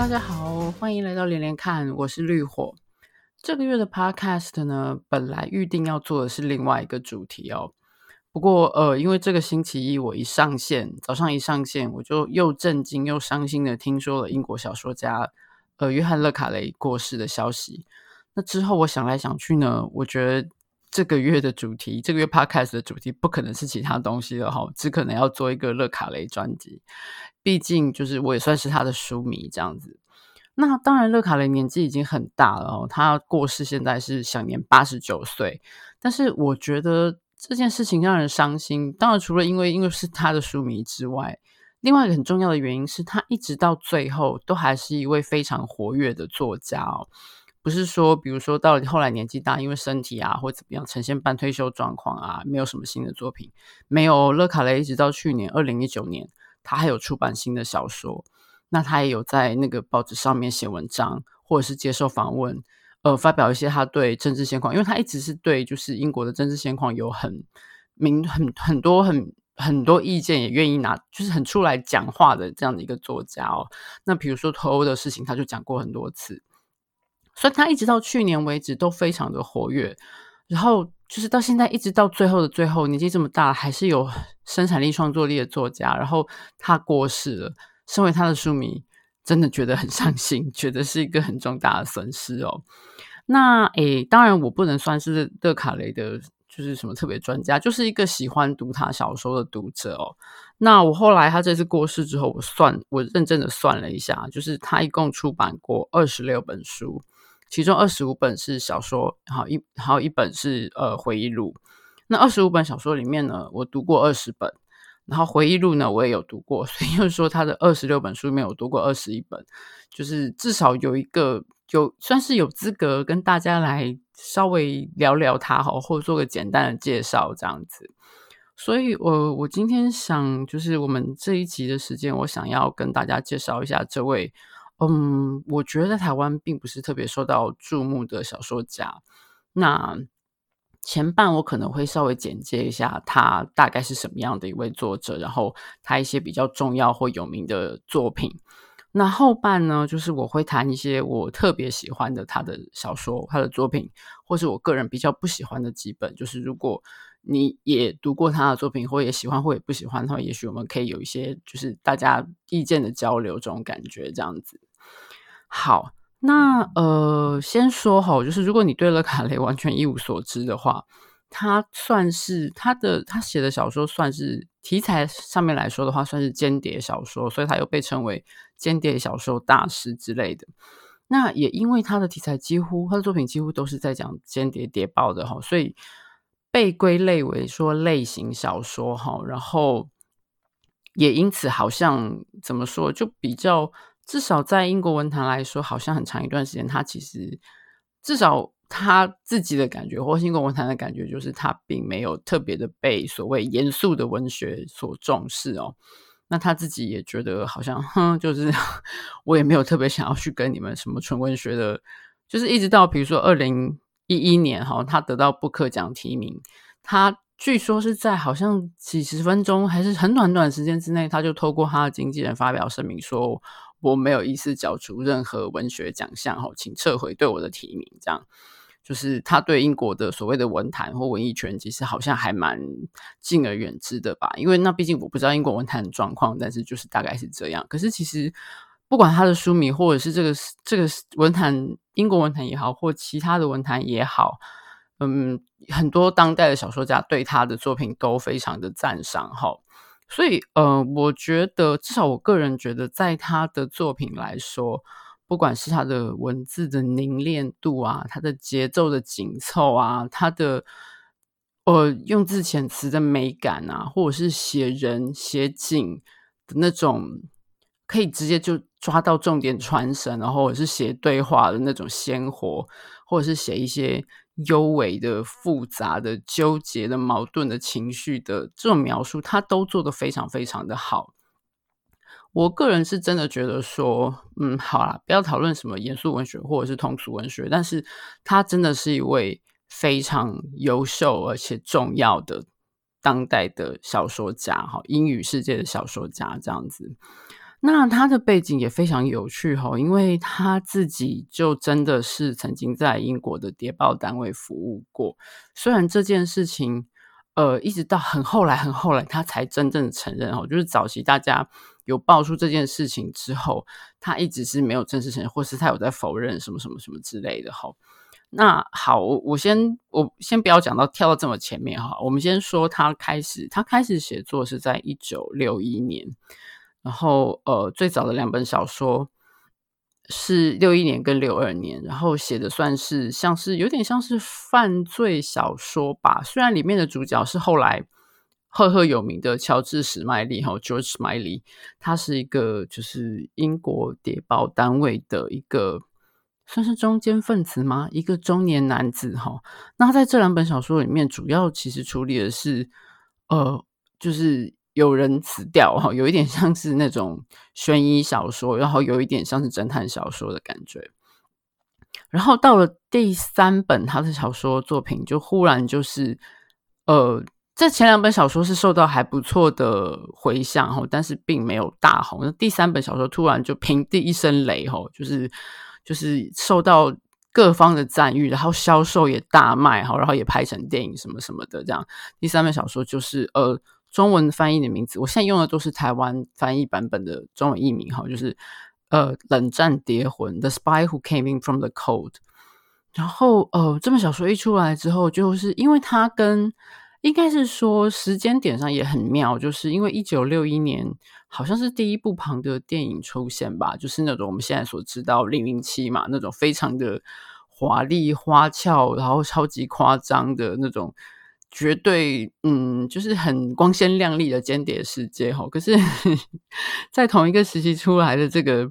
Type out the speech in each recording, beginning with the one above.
大家好，欢迎来到连连看，我是绿火。这个月的 Podcast 呢，本来预定要做的是另外一个主题哦。不过，呃，因为这个星期一我一上线，早上一上线，我就又震惊又伤心的听说了英国小说家呃约翰·勒卡雷过世的消息。那之后我想来想去呢，我觉得这个月的主题，这个月 Podcast 的主题不可能是其他东西了哈，只可能要做一个乐卡雷专辑。毕竟，就是我也算是他的书迷这样子。那当然，乐卡雷年纪已经很大了，他过世现在是享年八十九岁。但是我觉得这件事情让人伤心。当然，除了因为因为是他的书迷之外，另外一个很重要的原因是他一直到最后都还是一位非常活跃的作家哦。不是说，比如说到后来年纪大，因为身体啊或怎么样呈现半退休状况啊，没有什么新的作品。没有，勒卡雷一直到去年二零一九年，他还有出版新的小说。那他也有在那个报纸上面写文章，或者是接受访问，呃，发表一些他对政治现况，因为他一直是对就是英国的政治现况有很明很很多很很多意见，也愿意拿就是很出来讲话的这样的一个作家哦。那比如说脱欧的事情，他就讲过很多次，所以他一直到去年为止都非常的活跃，然后就是到现在一直到最后的最后，年纪这么大还是有生产力创作力的作家，然后他过世了。身为他的书迷，真的觉得很伤心，觉得是一个很重大的损失哦。那诶，当然我不能算是勒卡雷的，就是什么特别专家，就是一个喜欢读他小说的读者哦。那我后来他这次过世之后，我算我认真的算了一下，就是他一共出版过二十六本书，其中二十五本是小说，好一还有一本是呃回忆录。那二十五本小说里面呢，我读过二十本。然后回忆录呢，我也有读过，所以就是说他的二十六本书里面有读过二十一本，就是至少有一个就算是有资格跟大家来稍微聊聊他哈，或者做个简单的介绍这样子。所以，我我今天想就是我们这一集的时间，我想要跟大家介绍一下这位，嗯，我觉得台湾并不是特别受到注目的小说家。那。前半我可能会稍微简介一下他大概是什么样的一位作者，然后他一些比较重要或有名的作品。那后半呢，就是我会谈一些我特别喜欢的他的小说、他的作品，或是我个人比较不喜欢的几本。就是如果你也读过他的作品，或也喜欢或也不喜欢的话，也许我们可以有一些就是大家意见的交流，这种感觉这样子。好。那呃，先说好，就是如果你对勒卡雷完全一无所知的话，他算是他的他写的小说算是题材上面来说的话，算是间谍小说，所以他又被称为间谍小说大师之类的。那也因为他的题材几乎他的作品几乎都是在讲间谍谍报的哈，所以被归类为说类型小说哈，然后也因此好像怎么说就比较。至少在英国文坛来说，好像很长一段时间，他其实至少他自己的感觉，或是英国文坛的感觉，就是他并没有特别的被所谓严肃的文学所重视哦。那他自己也觉得好像，哼，就是 我也没有特别想要去跟你们什么纯文学的，就是一直到比如说二零一一年哈，他得到布克奖提名，他据说是在好像几十分钟还是很短短时间之内，他就透过他的经纪人发表声明说。我没有意思角逐任何文学奖项，哈，请撤回对我的提名。这样就是他对英国的所谓的文坛或文艺圈，其实好像还蛮敬而远之的吧？因为那毕竟我不知道英国文坛的状况，但是就是大概是这样。可是其实不管他的书迷，或者是这个这个文坛，英国文坛也好，或其他的文坛也好，嗯，很多当代的小说家对他的作品都非常的赞赏，哈。所以，呃，我觉得至少我个人觉得，在他的作品来说，不管是他的文字的凝练度啊，他的节奏的紧凑啊，他的呃用字遣词的美感啊，或者是写人写景的那种，可以直接就抓到重点传神，然后或者是写对话的那种鲜活，或者是写一些。幽微的、复杂的、纠结的、矛盾的情绪的这种描述，他都做得非常非常的好。我个人是真的觉得说，嗯，好啦，不要讨论什么严肃文学或者是通俗文学，但是他真的是一位非常优秀而且重要的当代的小说家，哈，英语世界的小说家这样子。那他的背景也非常有趣哈，因为他自己就真的是曾经在英国的谍报单位服务过。虽然这件事情，呃，一直到很后来、很后来，他才真正承认哈，就是早期大家有爆出这件事情之后，他一直是没有正式承认，或是他有在否认什么什么什么之类的哈。那好，我先我先不要讲到跳到这么前面哈，我们先说他开始，他开始写作是在一九六一年。然后，呃，最早的两本小说是六一年跟六二年，然后写的算是像是有点像是犯罪小说吧。虽然里面的主角是后来赫赫有名的乔治史麦利哈，George Smiley，他是一个就是英国谍报单位的一个算是中间分子吗？一个中年男子哈。那在这两本小说里面，主要其实处理的是，呃，就是。有人死掉哈，有一点像是那种悬疑小说，然后有一点像是侦探小说的感觉。然后到了第三本他的小说作品，就忽然就是呃，这前两本小说是受到还不错的回响哈，但是并没有大红。那第三本小说突然就平地一声雷哈，就是就是受到各方的赞誉，然后销售也大卖哈，然后也拍成电影什么什么的这样。第三本小说就是呃。中文翻译的名字，我现在用的都是台湾翻译版本的中文译名哈，就是呃，冷战谍魂《The Spy Who Came In From the Cold》。然后呃，这本小说一出来之后，就是因为它跟应该是说时间点上也很妙，就是因为一九六一年好像是第一部庞德电影出现吧，就是那种我们现在所知道零零七嘛，那种非常的华丽花俏，然后超级夸张的那种。绝对，嗯，就是很光鲜亮丽的间谍世界哈。可是，在同一个时期出来的这个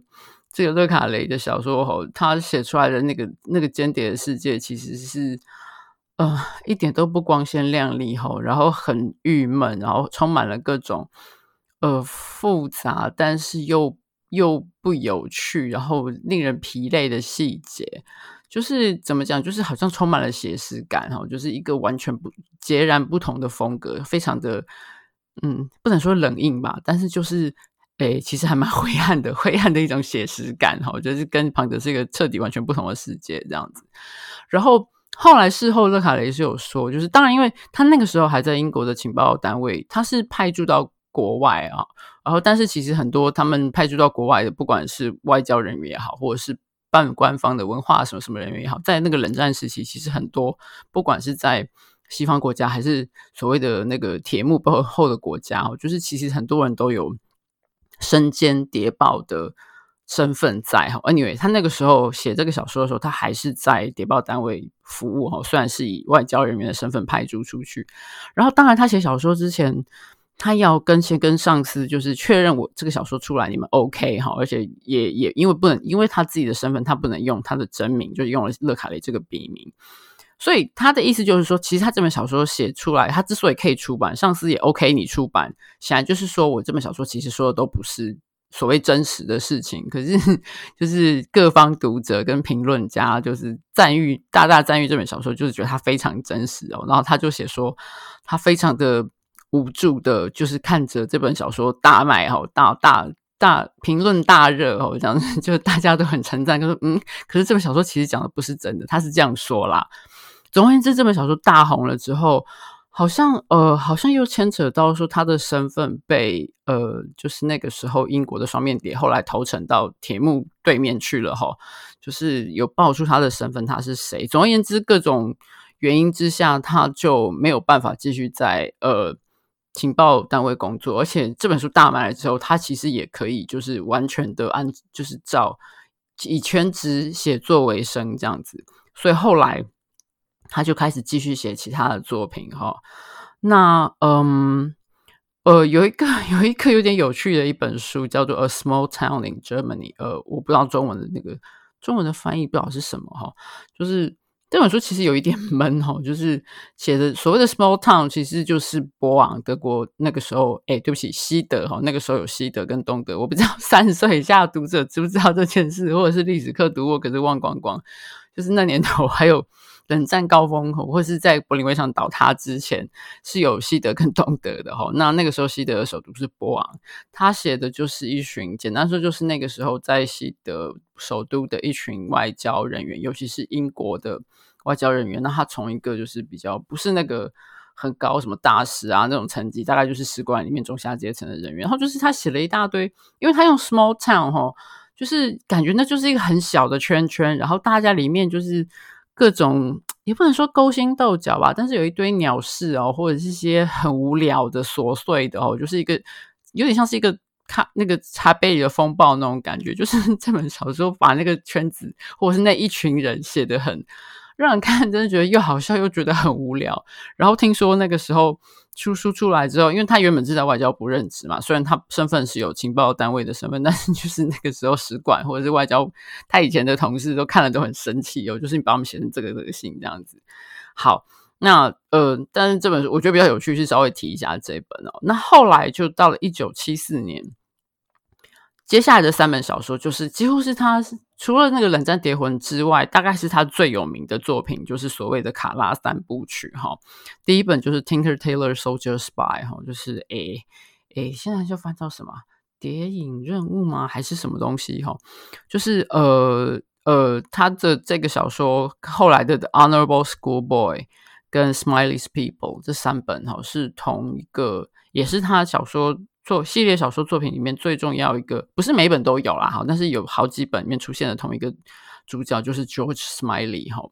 这个勒卡雷的小说哈，他写出来的那个那个间谍的世界，其实是呃一点都不光鲜亮丽哈，然后很郁闷，然后充满了各种呃复杂，但是又又不有趣，然后令人疲累的细节。就是怎么讲，就是好像充满了写实感哈，就是一个完全不截然不同的风格，非常的嗯，不能说冷硬吧，但是就是诶，其实还蛮 灰暗的，灰暗的一种写实感哈，就是跟庞德是一个彻底完全不同的世界这样子。然后后来事后勒卡雷是有说，就是当然因为他那个时候还在英国的情报单位，他是派驻到国外啊，然后但是其实很多他们派驻到国外的，不管是外交人员也好，或者是半官方的文化什么什么人员也好，在那个冷战时期，其实很多不管是在西方国家，还是所谓的那个铁幕背后的国家，就是其实很多人都有身兼谍报的身份在。哈，anyway，他那个时候写这个小说的时候，他还是在谍报单位服务。哈，虽然是以外交人员的身份派驻出去，然后当然他写小说之前。他要跟先跟上司就是确认我这个小说出来你们 OK 哈，而且也也因为不能因为他自己的身份，他不能用他的真名，就用了乐卡雷这个笔名，所以他的意思就是说，其实他这本小说写出来，他之所以可以出版，上司也 OK 你出版，显然就是说我这本小说其实说的都不是所谓真实的事情，可是 就是各方读者跟评论家就是赞誉大大赞誉这本小说，就是觉得它非常真实哦，然后他就写说他非常的。无助的，就是看着这本小说大卖哈，大大大评论大热哦，这样就大家都很称赞，就说嗯，可是这本小说其实讲的不是真的，他是这样说啦。总而言之，这本小说大红了之后，好像呃，好像又牵扯到说他的身份被呃，就是那个时候英国的双面谍后来投诚到铁幕对面去了哈，就是有爆出他的身份，他是谁？总而言之，各种原因之下，他就没有办法继续在呃。情报单位工作，而且这本书大卖了之后，他其实也可以就是完全的按就是照以全职写作为生这样子，所以后来他就开始继续写其他的作品哈。那嗯呃有一个 有一个有点有趣的一本书叫做《A Small Town in Germany》，呃我不知道中文的那个中文的翻译不知道是什么哈，就是。这本书其实有一点 闷哦，就是写的所谓的 small town，其实就是波昂德国那个时候，哎，对不起，西德哈，那个时候有西德跟东德，我不知道 三十岁以下的读者知不知道这件事，或者是历史课读过，可是忘光光。就是那年头还有冷战高峰，或是在柏林围墙倒塌之前，是有西德跟东德的哈。那那个时候西德的首都是波昂，他写的就是一群，简单说就是那个时候在西德首都的一群外交人员，尤其是英国的外交人员。那他从一个就是比较不是那个。很高，什么大使啊那种层级，大概就是使馆里面中下阶层的人员。然后就是他写了一大堆，因为他用 small town 齁，就是感觉那就是一个很小的圈圈，然后大家里面就是各种也不能说勾心斗角吧，但是有一堆鸟事哦，或者是一些很无聊的琐碎的哦，就是一个有点像是一个咖那个茶杯里的风暴那种感觉，就是 这本小说把那个圈子或者是那一群人写得很。让人看真的觉得又好笑又觉得很无聊。然后听说那个时候出书出来之后，因为他原本是在外交部任职嘛，虽然他身份是有情报单位的身份，但是就是那个时候使馆或者是外交，他以前的同事都看了都很生气哦，就是你把我们写成这个这个信这样子。好，那呃，但是这本书我觉得比较有趣，是稍微提一下这一本哦。那后来就到了一九七四年。接下来的三本小说，就是几乎是他除了那个《冷战谍魂》之外，大概是他最有名的作品，就是所谓的卡拉三部曲哈。第一本就是《Tinker Tailor Soldier Spy》哈，就是诶诶，现在就翻到什么《谍影任务》吗？还是什么东西哈？就是呃呃，他的这个小说后来的《Honorable Schoolboy》跟《Smiley's People》这三本哈，是同一个，也是他小说。做系列小说作品里面最重要一个，不是每本都有啦，哈，但是有好几本里面出现的同一个主角，就是 George Smiley 哈，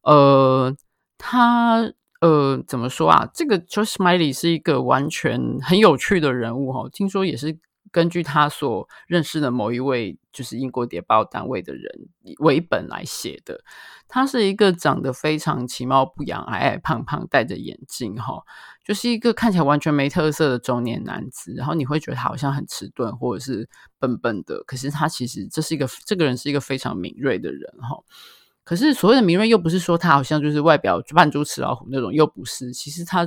呃，他呃怎么说啊？这个 George Smiley 是一个完全很有趣的人物哈，听说也是。根据他所认识的某一位就是英国谍报单位的人为本来写的，他是一个长得非常其貌不扬、矮矮胖胖、戴着眼镜哈，就是一个看起来完全没特色的中年男子。然后你会觉得他好像很迟钝或者是笨笨的，可是他其实这是一个这个人是一个非常敏锐的人哈。可是所谓的敏锐，又不是说他好像就是外表扮猪吃老虎那种，又不是。其实他，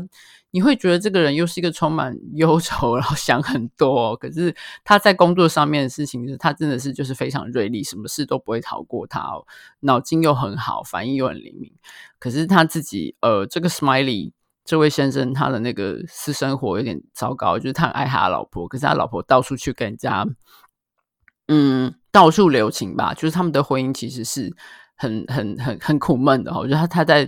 你会觉得这个人又是一个充满忧愁，然后想很多。可是他在工作上面的事情，他真的是就是非常锐利，什么事都不会逃过他哦。脑筋又很好，反应又很灵敏。可是他自己，呃，这个 Smiley 这位先生，他的那个私生活有点糟糕，就是他很爱他的老婆，可是他老婆到处去跟人家，嗯，到处留情吧。就是他们的婚姻其实是。很很很很苦闷的哈，我觉得他他在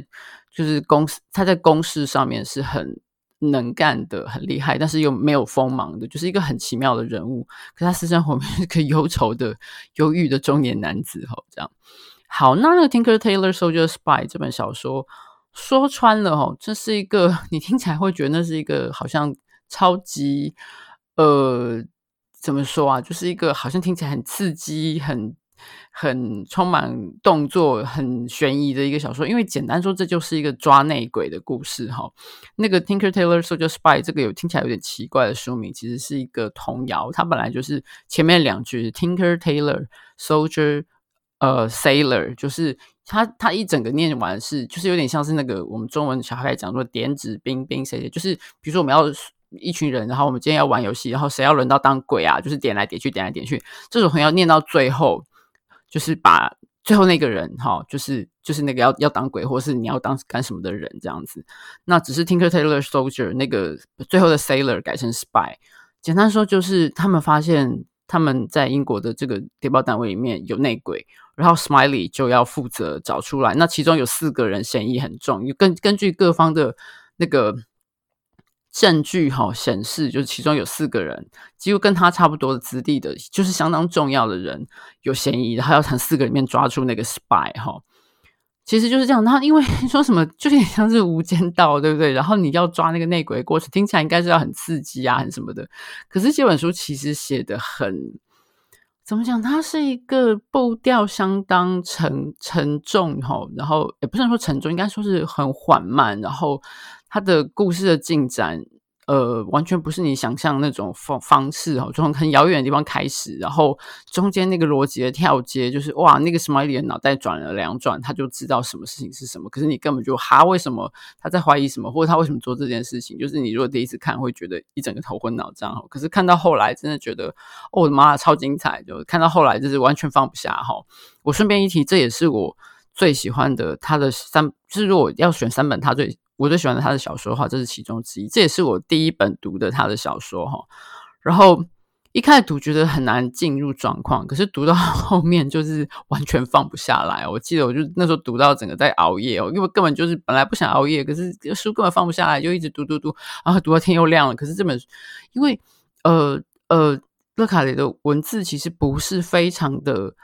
就是公司他在公事上面是很能干的，很厉害，但是又没有锋芒的，就是一个很奇妙的人物。可他私生活里面是个忧愁的、忧郁的中年男子哈，这样。好，那那个《Tinker Tailor Soldier Spy》这本小说说穿了哈，这是一个 你听起来会觉得那是一个好像超级呃怎么说啊，就是一个好像听起来很刺激很。很充满动作、很悬疑的一个小说，因为简单说，这就是一个抓内鬼的故事哈。那个 Tinker Tailor Soldier Spy 这个有听起来有点奇怪的书名，其实是一个童谣。它本来就是前面两句 Tinker Tailor Soldier 呃 Sailor，就是它它一整个念完是就是有点像是那个我们中文小孩讲说点指兵兵谁谁，就是比如说我们要一群人，然后我们今天要玩游戏，然后谁要轮到当鬼啊？就是点来点去，点来点去，这种很要念到最后。就是把最后那个人哈，就是就是那个要要当鬼，或是你要当干什么的人这样子。那只是 Tinker Tailor Soldier 那个最后的 Sailor 改成 Spy。简单说就是他们发现他们在英国的这个谍报单位里面有内鬼，然后 Smiley 就要负责找出来。那其中有四个人嫌疑很重，根根据各方的那个。证据哈显示，就是其中有四个人，几乎跟他差不多的资历的，就是相当重要的人有嫌疑，然后要从四个里面抓出那个 spy 哈。其实就是这样。他因为 说什么，就有点像是无间道，对不对？然后你要抓那个内鬼的过程，听起来应该是要很刺激啊，很什么的。可是这本书其实写得很，怎么讲？它是一个步调相当沉沉重哈，然后也不是说沉重，应该说是很缓慢，然后。他的故事的进展，呃，完全不是你想象那种方方式哦，从很遥远的地方开始，然后中间那个逻辑的跳接，就是哇，那个 Smiley 的脑袋转了两转，他就知道什么事情是什么。可是你根本就哈，为什么他在怀疑什么，或者他为什么做这件事情？就是你如果第一次看，会觉得一整个头昏脑胀哦。可是看到后来，真的觉得，哦，我的妈，超精彩！就看到后来，就是完全放不下哈。我顺便一提，这也是我。最喜欢的他的三，就是如果要选三本他最我最喜欢的他的小说哈，这是其中之一。这也是我第一本读的他的小说哈。然后一开始读觉得很难进入状况，可是读到 后面就是完全放不下来。我记得我就那时候读到整个在熬夜哦，因为根本就是本来不想熬夜，可是书根本放不下来，就一直读读读，然后读到天又亮了。可是这本因为呃呃，勒卡雷的文字其实不是非常的。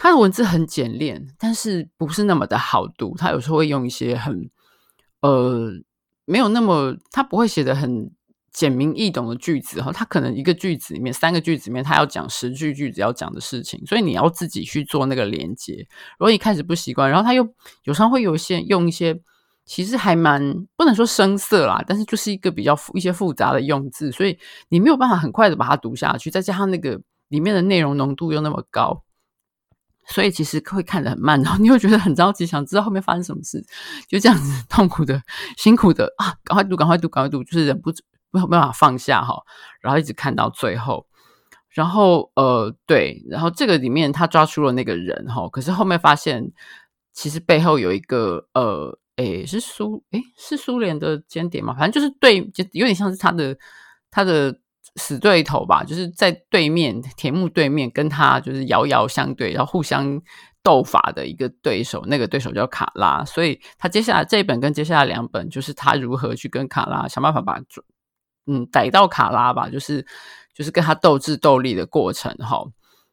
他的文字很简练，但是不是那么的好读。他有时候会用一些很呃没有那么，他不会写的很简明易懂的句子哈。他可能一个句子里面三个句子里面，他要讲十句句子要讲的事情，所以你要自己去做那个连接。如果一开始不习惯，然后他又有时候会有一些用一些其实还蛮不能说生涩啦，但是就是一个比较复一些复杂的用字，所以你没有办法很快的把它读下去。再加上那个里面的内容浓度又那么高。所以其实会看得很慢，然后你会觉得很着急，想知道后面发生什么事，就这样子痛苦的、辛苦的啊，赶快读、赶快读、赶快读，就是忍不住没有办法放下哈，然后一直看到最后，然后呃对，然后这个里面他抓出了那个人哈，可是后面发现其实背后有一个呃，诶是苏诶是苏联的间谍嘛，反正就是对，就有点像是他的他的。死对头吧，就是在对面田木对面，跟他就是遥遥相对，然后互相斗法的一个对手。那个对手叫卡拉，所以他接下来这一本跟接下来两本，就是他如何去跟卡拉想办法把嗯逮到卡拉吧，就是就是跟他斗智斗力的过程哈。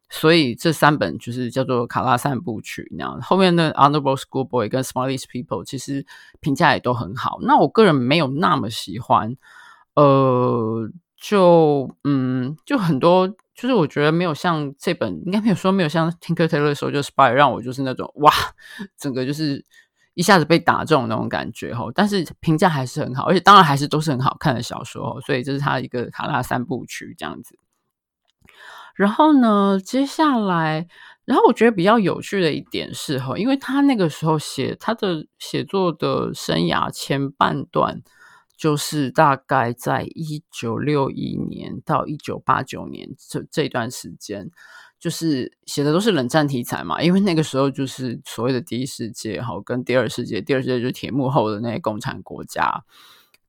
所以这三本就是叫做卡拉三部曲那样。后面的 Honorable Schoolboy 跟 Smartest People 其实评价也都很好。那我个人没有那么喜欢，呃。就嗯，就很多，就是我觉得没有像这本，应该没有说没有像 Tinker Tailor Soldier Spy 让我就是那种哇，整个就是一下子被打中那种感觉哦。但是评价还是很好，而且当然还是都是很好看的小说，所以这是他一个卡拉三部曲这样子。然后呢，接下来，然后我觉得比较有趣的一点是齁，因为他那个时候写他的写作的生涯前半段。就是大概在一九六一年到一九八九年这这段时间，就是写的都是冷战题材嘛，因为那个时候就是所谓的第一世界哈，跟第二世界，第二世界就是铁幕后的那些共产国家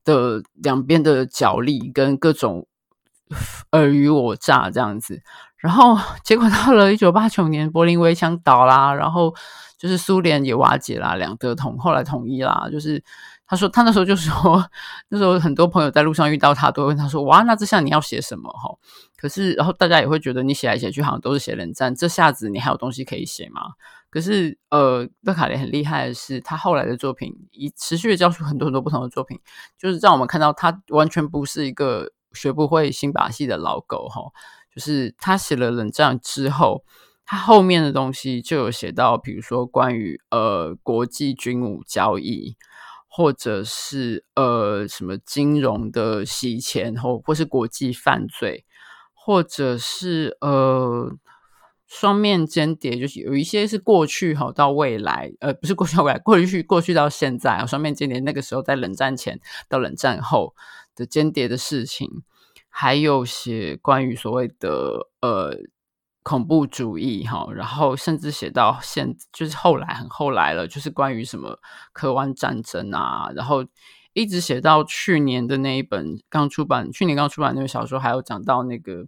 的两边的角力跟各种尔虞我诈这样子，然后结果到了一九八九年，柏林围墙倒啦，然后就是苏联也瓦解啦，两德统后来统一啦，就是。他说，他那时候就说，那时候很多朋友在路上遇到他，都会问他说：“哇，那这下你要写什么？”哈，可是，然后大家也会觉得你写来写去好像都是写冷战，这下子你还有东西可以写吗？可是，呃，勒卡雷很厉害的是，他后来的作品以持续的交出很多很多不同的作品，就是让我们看到他完全不是一个学不会新把戏的老狗，哈，就是他写了冷战之后，他后面的东西就有写到，比如说关于呃国际军武交易。或者是呃什么金融的洗钱，或或是国际犯罪，或者是呃双面间谍，就是有一些是过去哈到未来，呃不是过去到未来，过去过去到现在啊，双面间谍那个时候在冷战前到冷战后的间谍的事情，还有写关于所谓的呃。恐怖主义哈，然后甚至写到现，就是后来很后来了，就是关于什么科湾战争啊，然后一直写到去年的那一本刚出版，去年刚出版那个小说，还有讲到那个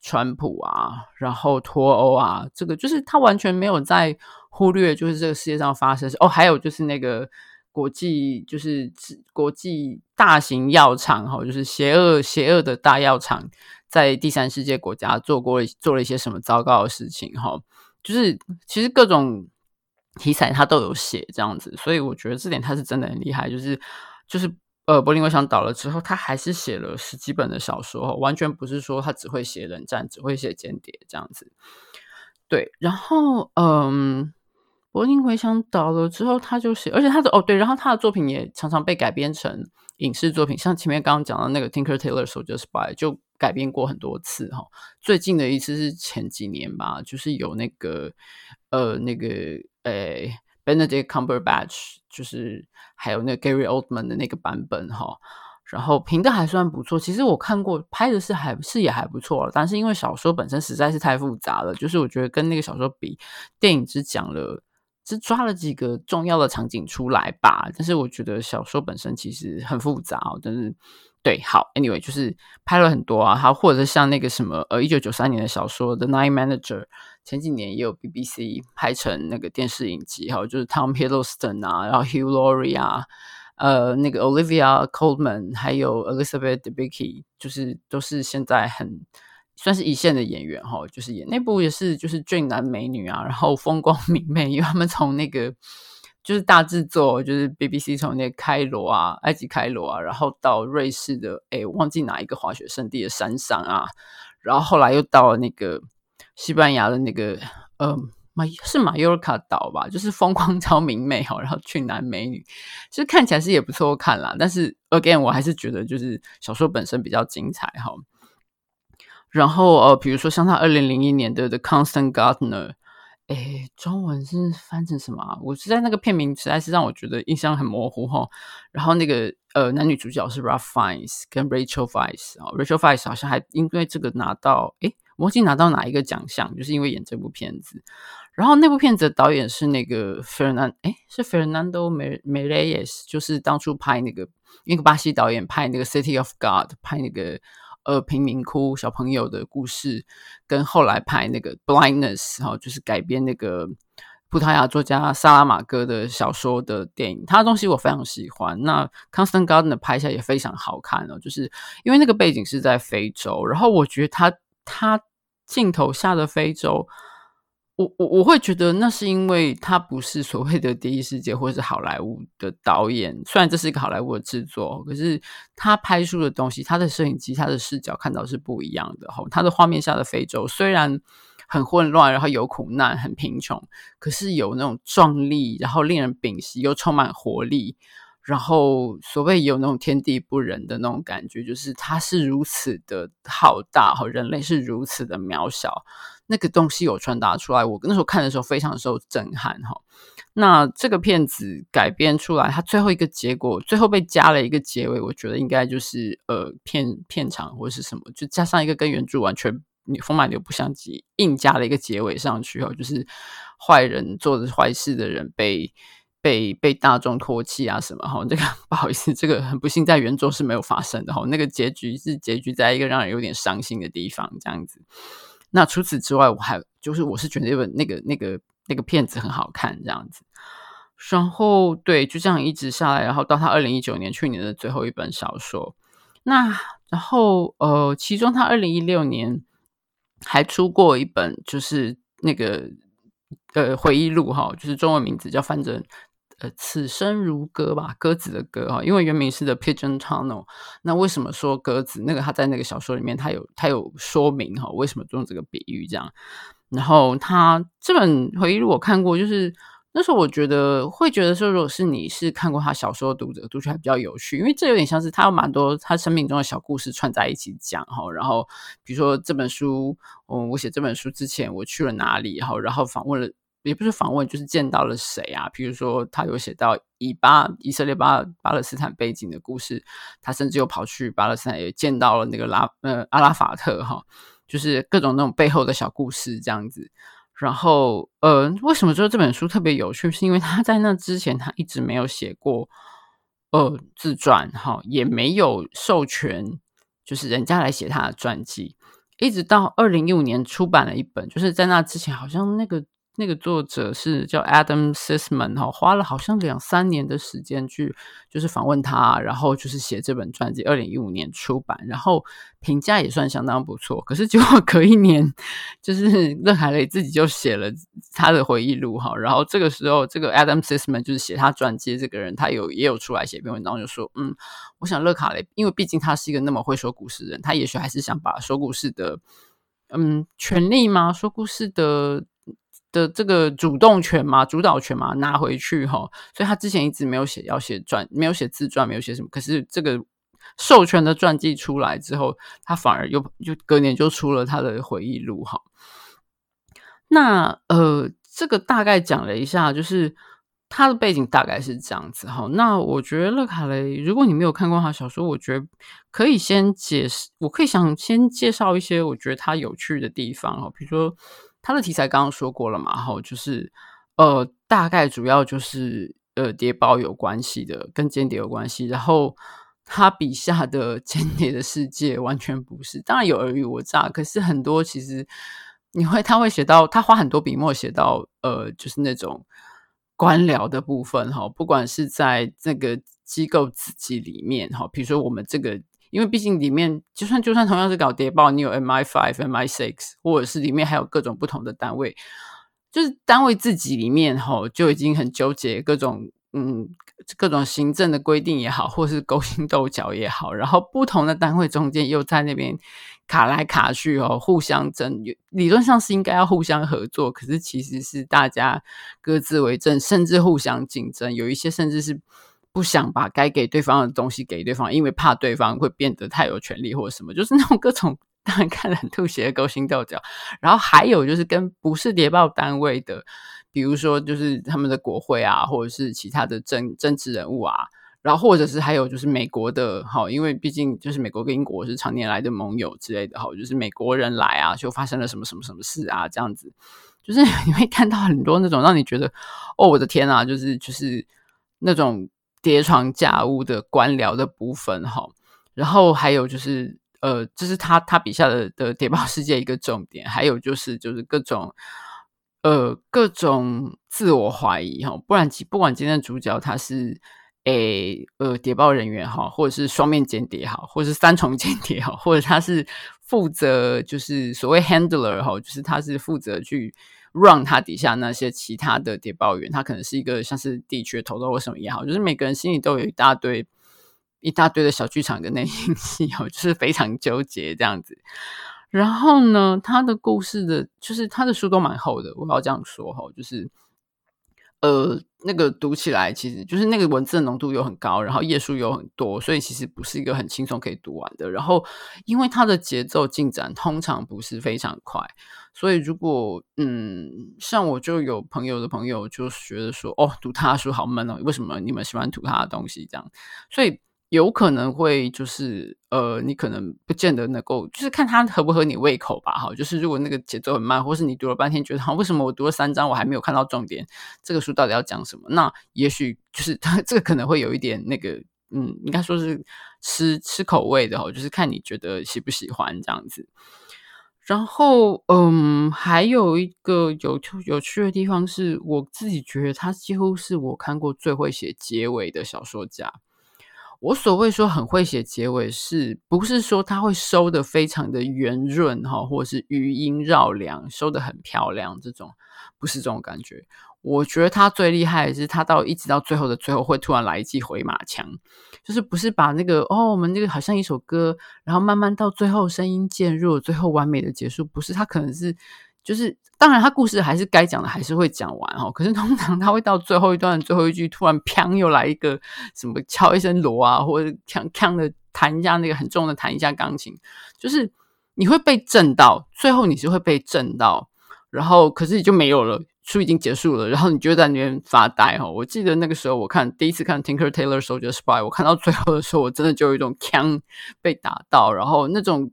川普啊，然后脱欧啊，这个就是他完全没有在忽略，就是这个世界上发生哦，还有就是那个国际，就是国际大型药厂哈，就是邪恶邪恶的大药厂。在第三世界国家做过做了一些什么糟糕的事情哈，就是其实各种题材他都有写这样子，所以我觉得这点他是真的很厉害。就是就是呃，柏林围墙倒了之后，他还是写了十几本的小说，完全不是说他只会写冷战，只会写间谍这样子。对，然后嗯，柏林围墙倒了之后，他就写，而且他的哦对，然后他的作品也常常被改编成影视作品，像前面刚刚讲的那个 Tinker Tailor Soldier Spy 就。改编过很多次哈，最近的一次是前几年吧，就是有那个呃那个诶、欸、Benedict Cumberbatch，就是还有那个 Gary Oldman 的那个版本哈，然后评的还算不错。其实我看过拍的是还是也还不错，但是因为小说本身实在是太复杂了，就是我觉得跟那个小说比，电影只讲了只抓了几个重要的场景出来吧。但是我觉得小说本身其实很复杂哦，但是对，好，anyway，就是拍了很多啊，还或者像那个什么呃，一九九三年的小说《The Night Manager》，前几年也有 BBC 拍成那个电视影集，还有就是 Tom Hiddleston 啊，然后 Hugh Laurie 啊。呃，那个 Olivia Colman 还有 Elizabeth Debicki，就是都是现在很算是一线的演员哈，就是演那部也是就是俊男美女啊，然后风光 明媚，因为他们从那个就是大制作，就是 BBC 从那开罗啊，埃及开罗啊，然后到瑞士的诶，忘记哪一个滑雪胜地的山上啊，然后后来又到了那个西班牙的那个呃。马是马尤尔卡岛吧，就是风光 超明媚哈，然后俊男美女，其实看起来是也不错看啦。但是 again，我还是觉得就是小说本身比较精彩哈。然后呃，比如说像他二零零一年的《The Constant Gardener》，诶，中文是翻成什么啊？我实在那个片名实在是让我觉得印象很模糊哈。然后那个呃，男女主角是 Ralph Fiennes 跟 Rachel Weisz 啊，Rachel Fies 好像还因为这个拿到诶，忘记拿到哪一个奖项，就是因为演这部片子。然后那部片子的导演是那个 Fernando，哎，是 Fernando Meirelles，就是当初拍那个那个巴西导演拍那个 City of God，拍那个呃贫民窟小朋友的故事，跟后来拍那个 Blindness，哈，就是改编那个葡萄牙作家萨拉玛戈的小说的电影。他的东西我非常喜欢。那 Constant Gardener 拍下也非常好看哦，就是因为那个背景是在非洲，然后我觉得他他镜头下的非洲。我我我会觉得那是因为他不是所谓的第一世界或是好莱坞的导演，虽然这是一个好莱坞的制作，可是他拍出的东西，他的摄影机、他的视角看到是不一样的。哈，他的画面下的非洲虽然很混乱，然后有苦难、很贫穷，可是有那种壮丽，然后令人屏息又充满活力，然后所谓有那种天地不仁的那种感觉，就是他是如此的浩大，和人类是如此的渺小。那个东西有传达出来，我那时候看的时候非常受震撼哈。那这个片子改编出来，它最后一个结果，最后被加了一个结尾，我觉得应该就是呃片片场或是什么，就加上一个跟原著完全风马牛不相及，硬加了一个结尾上去哦，就是坏人做的坏事的人被被被大众唾弃啊什么哈。这个 不好意思，这个很不幸在原作是没有发生的哈。那个结局是结局在一个让人有点伤心的地方，这样子。那除此之外，我还就是我是觉得那本那个那个那个片子很好看这样子，然后对，就这样一直下来，然后到他二零一九年去年的最后一本小说，那然后呃，其中他二零一六年还出过一本，就是那个呃回忆录哈，就是中文名字叫反正。呃，此生如鸽吧，鸽子的鸽哈，因为原名是 The Pigeon Tunnel。那为什么说鸽子？那个他在那个小说里面，他有他有说明哈，为什么用这个比喻这样。然后他这本回忆录我看过，就是那时候我觉得会觉得说，如果是你是看过他小说的读者，读起来比较有趣，因为这有点像是他有蛮多他生命中的小故事串在一起讲哈。然后比如说这本书，嗯，我写这本书之前我去了哪里，然后然后访问了。也不是访问，就是见到了谁啊？比如说，他有写到以巴以色列巴巴勒斯坦背景的故事，他甚至又跑去巴勒斯坦，也见到了那个拉呃阿拉法特哈，就是各种那种背后的小故事这样子。然后呃，为什么说这本书特别有趣？是因为他在那之前他一直没有写过呃自传哈，也没有授权，就是人家来写他的传记，一直到二零一五年出版了一本，就是在那之前好像那个。那个作者是叫 Adam Sisman 哈，花了好像两三年的时间去就是访问他，然后就是写这本传记，二零一五年出版，然后评价也算相当不错。可是结果隔一年，就是乐卡雷自己就写了他的回忆录哈，然后这个时候这个 Adam Sisman 就是写他传记这个人，他有也有出来写篇文章，就说嗯，我想乐卡雷，因为毕竟他是一个那么会说故事的人，他也许还是想把说故事的嗯权利吗？说故事的。的这个主动权嘛，主导权嘛，拿回去哈，所以他之前一直没有写要写传，没有写自传，没有写什么。可是这个授权的传记出来之后，他反而又就隔年就出了他的回忆录哈。那呃，这个大概讲了一下，就是他的背景大概是这样子哈。那我觉得勒卡雷，如果你没有看过他小说，我觉得可以先解释，我可以想先介绍一些我觉得他有趣的地方哈，比如说。他的题材刚刚说过了嘛，然后就是，呃，大概主要就是呃谍报有关系的，跟间谍有关系。然后他笔下的 间谍的世界完全不是，当然有尔虞我诈，可是很多其实你会他会写到，他花很多笔墨写到呃，就是那种官僚的部分哈，不管是在这个机构自己里面哈，比如说我们这个。因为毕竟里面就算就算同样是搞谍报，你有 MI5、MI6，或者是里面还有各种不同的单位，就是单位自己里面吼就已经很纠结各种嗯各种行政的规定也好，或是勾心斗角也好，然后不同的单位中间又在那边卡来卡去哦，互相争，理论上是应该要互相合作，可是其实是大家各自为政，甚至互相竞争，有一些甚至是。不想把该给对方的东西给对方，因为怕对方会变得太有权力或者什么，就是那种各种让人看了很吐血的勾心斗角。然后还有就是跟不是谍报单位的，比如说就是他们的国会啊，或者是其他的政政治人物啊，然后或者是还有就是美国的，好，因为毕竟就是美国跟英国是常年来的盟友之类的，好，就是美国人来啊，就发生了什么什么什么事啊，这样子，就是 你会看到很多那种让你觉得，哦，我的天啊，就是就是那种。叠床架屋的官僚的部分哈，然后还有就是呃，这是他他笔下的的谍报世界一个重点，还有就是就是各种呃各种自我怀疑哈，不然不管今天的主角他是诶呃谍报人员哈，或者是双面间谍哈，或者是三重间谍哈，或者他是负责就是所谓 handler 哈，就是他是负责去。让他底下那些其他的谍报员，他可能是一个像是地区头头或什么也好，就是每个人心里都有一大堆一大堆的小剧场跟内心戏哦，就是非常纠结这样子。然后呢，他的故事的，就是他的书都蛮厚的，我要这样说哈，就是。呃，那个读起来其实就是那个文字的浓度又很高，然后页数又很多，所以其实不是一个很轻松可以读完的。然后，因为它的节奏进展通常不是非常快，所以如果嗯，像我就有朋友的朋友就觉得说，哦，读他的书好闷哦，为什么你们喜欢读他的东西这样？所以。有可能会就是呃，你可能不见得能够，就是看他合不合你胃口吧。哈，就是如果那个节奏很慢，或是你读了半天觉得，哈，为什么我读了三章我还没有看到重点？这个书到底要讲什么？那也许就是他 这个可能会有一点那个，嗯，应该说是吃吃口味的哈，就是看你觉得喜不喜欢这样子。然后，嗯，还有一个有趣有趣的地方是，我自己觉得他几乎是我看过最会写结尾的小说家。我所谓说很会写结尾，是不是说他会收的非常的圆润哈，或是余音绕梁，收的很漂亮？这种不是这种感觉。我觉得他最厉害的是，他到一直到最后的最后，会突然来一记回马枪，就是不是把那个哦，我们那个好像一首歌，然后慢慢到最后声音渐弱，最后完美的结束，不是他可能是。就是，当然，他故事还是该讲的，还是会讲完哦。可是通常他会到最后一段最后一句，突然砰又来一个什么敲一声锣啊，或者锵锵的弹一下那个很重的弹一下钢琴，就是你会被震到，最后你是会被震到，然后可是你就没有了，书已经结束了，然后你就在那边发呆哈。我记得那个时候我看第一次看 Tinker Tailor Soldier Spy，我看到最后的时候，我真的就有一种枪被打到，然后那种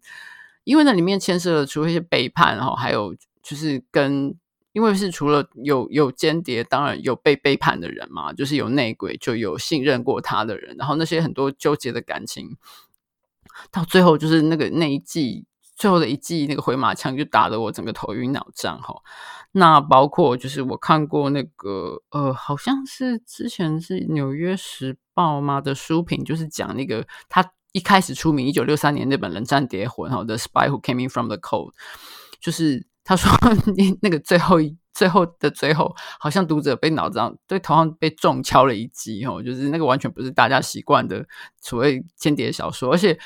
因为那里面牵涉了除了一些背叛哈，还有。就是跟，因为是除了有有间谍，当然有被背叛的人嘛，就是有内鬼，就有信任过他的人，然后那些很多纠结的感情，到最后就是那个那一季最后的一季那个回马枪就打得我整个头晕脑胀哈。那包括就是我看过那个呃，好像是之前是《纽约时报》嘛的书评，就是讲那个他一开始出名一九六三年那本《冷战谍魂》哈，《The Spy Who Came In From the Cold》，就是。他说：“那个最后一最后的最后，好像读者被脑子上对头上被重敲了一击哦，就是那个完全不是大家习惯的所谓间谍小说，而且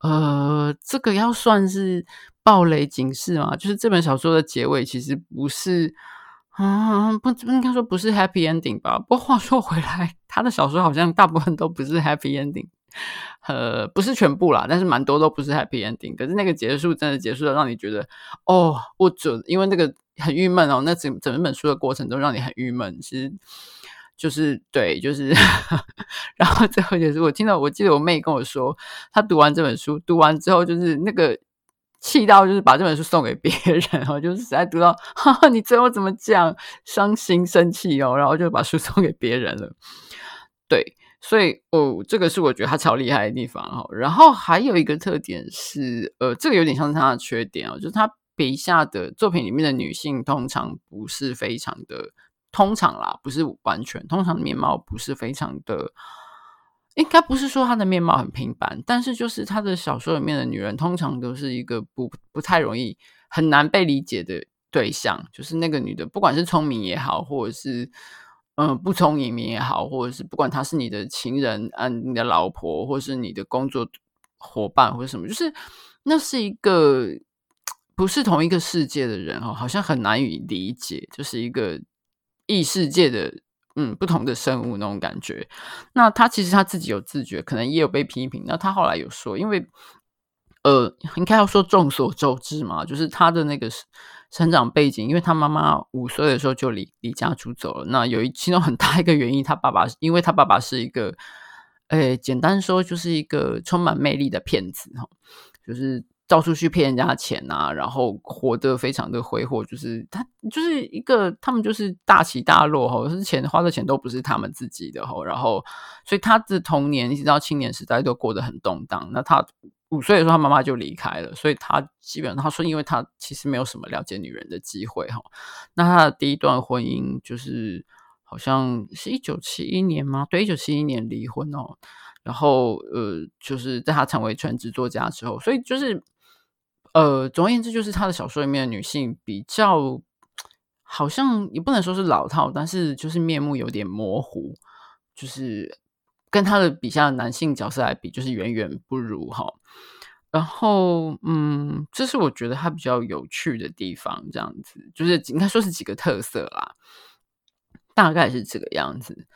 呃，这个要算是暴雷警示嘛？就是这本小说的结尾其实不是啊，不应该说不是 happy ending 吧？不过话说回来，他的小说好像大部分都不是 happy ending。”呃，不是全部啦，但是蛮多都不是 happy ending。可是那个结束真的结束了，让你觉得哦，我准，因为那个很郁闷哦。那整整本书的过程都让你很郁闷，其实就是对，就是。然后最后就是，我听到，我记得我妹跟我说，她读完这本书，读完之后就是那个气到就是把这本书送给别人，然后就是实在读到，哈哈，你最后怎么讲，伤心生气哦，然后就把书 送给别人了。对，所以哦，这个是我觉得他超厉害的地方哦。然后还有一个特点是，呃，这个有点像是他的缺点哦，就是他笔下的作品里面的女性通常不是非常的，通常啦，不是完全，通常的面貌不是非常的。应该不是说她的面貌很平凡，但是就是她的小说里面的女人，通常都是一个不不太容易、很难被理解的对象。就是那个女的，不管是聪明也好，或者是嗯、不聪明也好，或者是不管她是你的情人、嗯你的老婆，或是你的工作伙伴或者什么，就是那是一个不是同一个世界的人哦，好像很难以理解，就是一个异世界的。嗯，不同的生物那种感觉。那他其实他自己有自觉，可能也有被批评。那他后来有说，因为呃，应该要说众所周知嘛，就是他的那个成长背景，因为他妈妈五岁的时候就离离家出走了。那有一其中很大一个原因，他爸爸因为他爸爸是一个，诶，简单说就是一个充满魅力的骗子哈，就是。到处去骗人家钱啊，然后活得非常的挥霍，就是他就是一个他们就是大起大落哈，是钱花的钱都不是他们自己的哈，然后所以他的童年一直到青年时代都过得很动荡。那他五岁的时候，他妈妈就离开了，所以他基本上他说，因为他其实没有什么了解女人的机会哈。那他的第一段婚姻就是好像是一九七一年吗？对，一九七一年离婚哦。然后呃，就是在他成为全职作家之后，所以就是。呃，总而言之，就是他的小说里面的女性比较，好像也不能说是老套，但是就是面目有点模糊，就是跟他的笔下的男性角色来比，就是远远不如哈。然后，嗯，这是我觉得他比较有趣的地方，这样子，就是应该说是几个特色啦，大概是这个样子。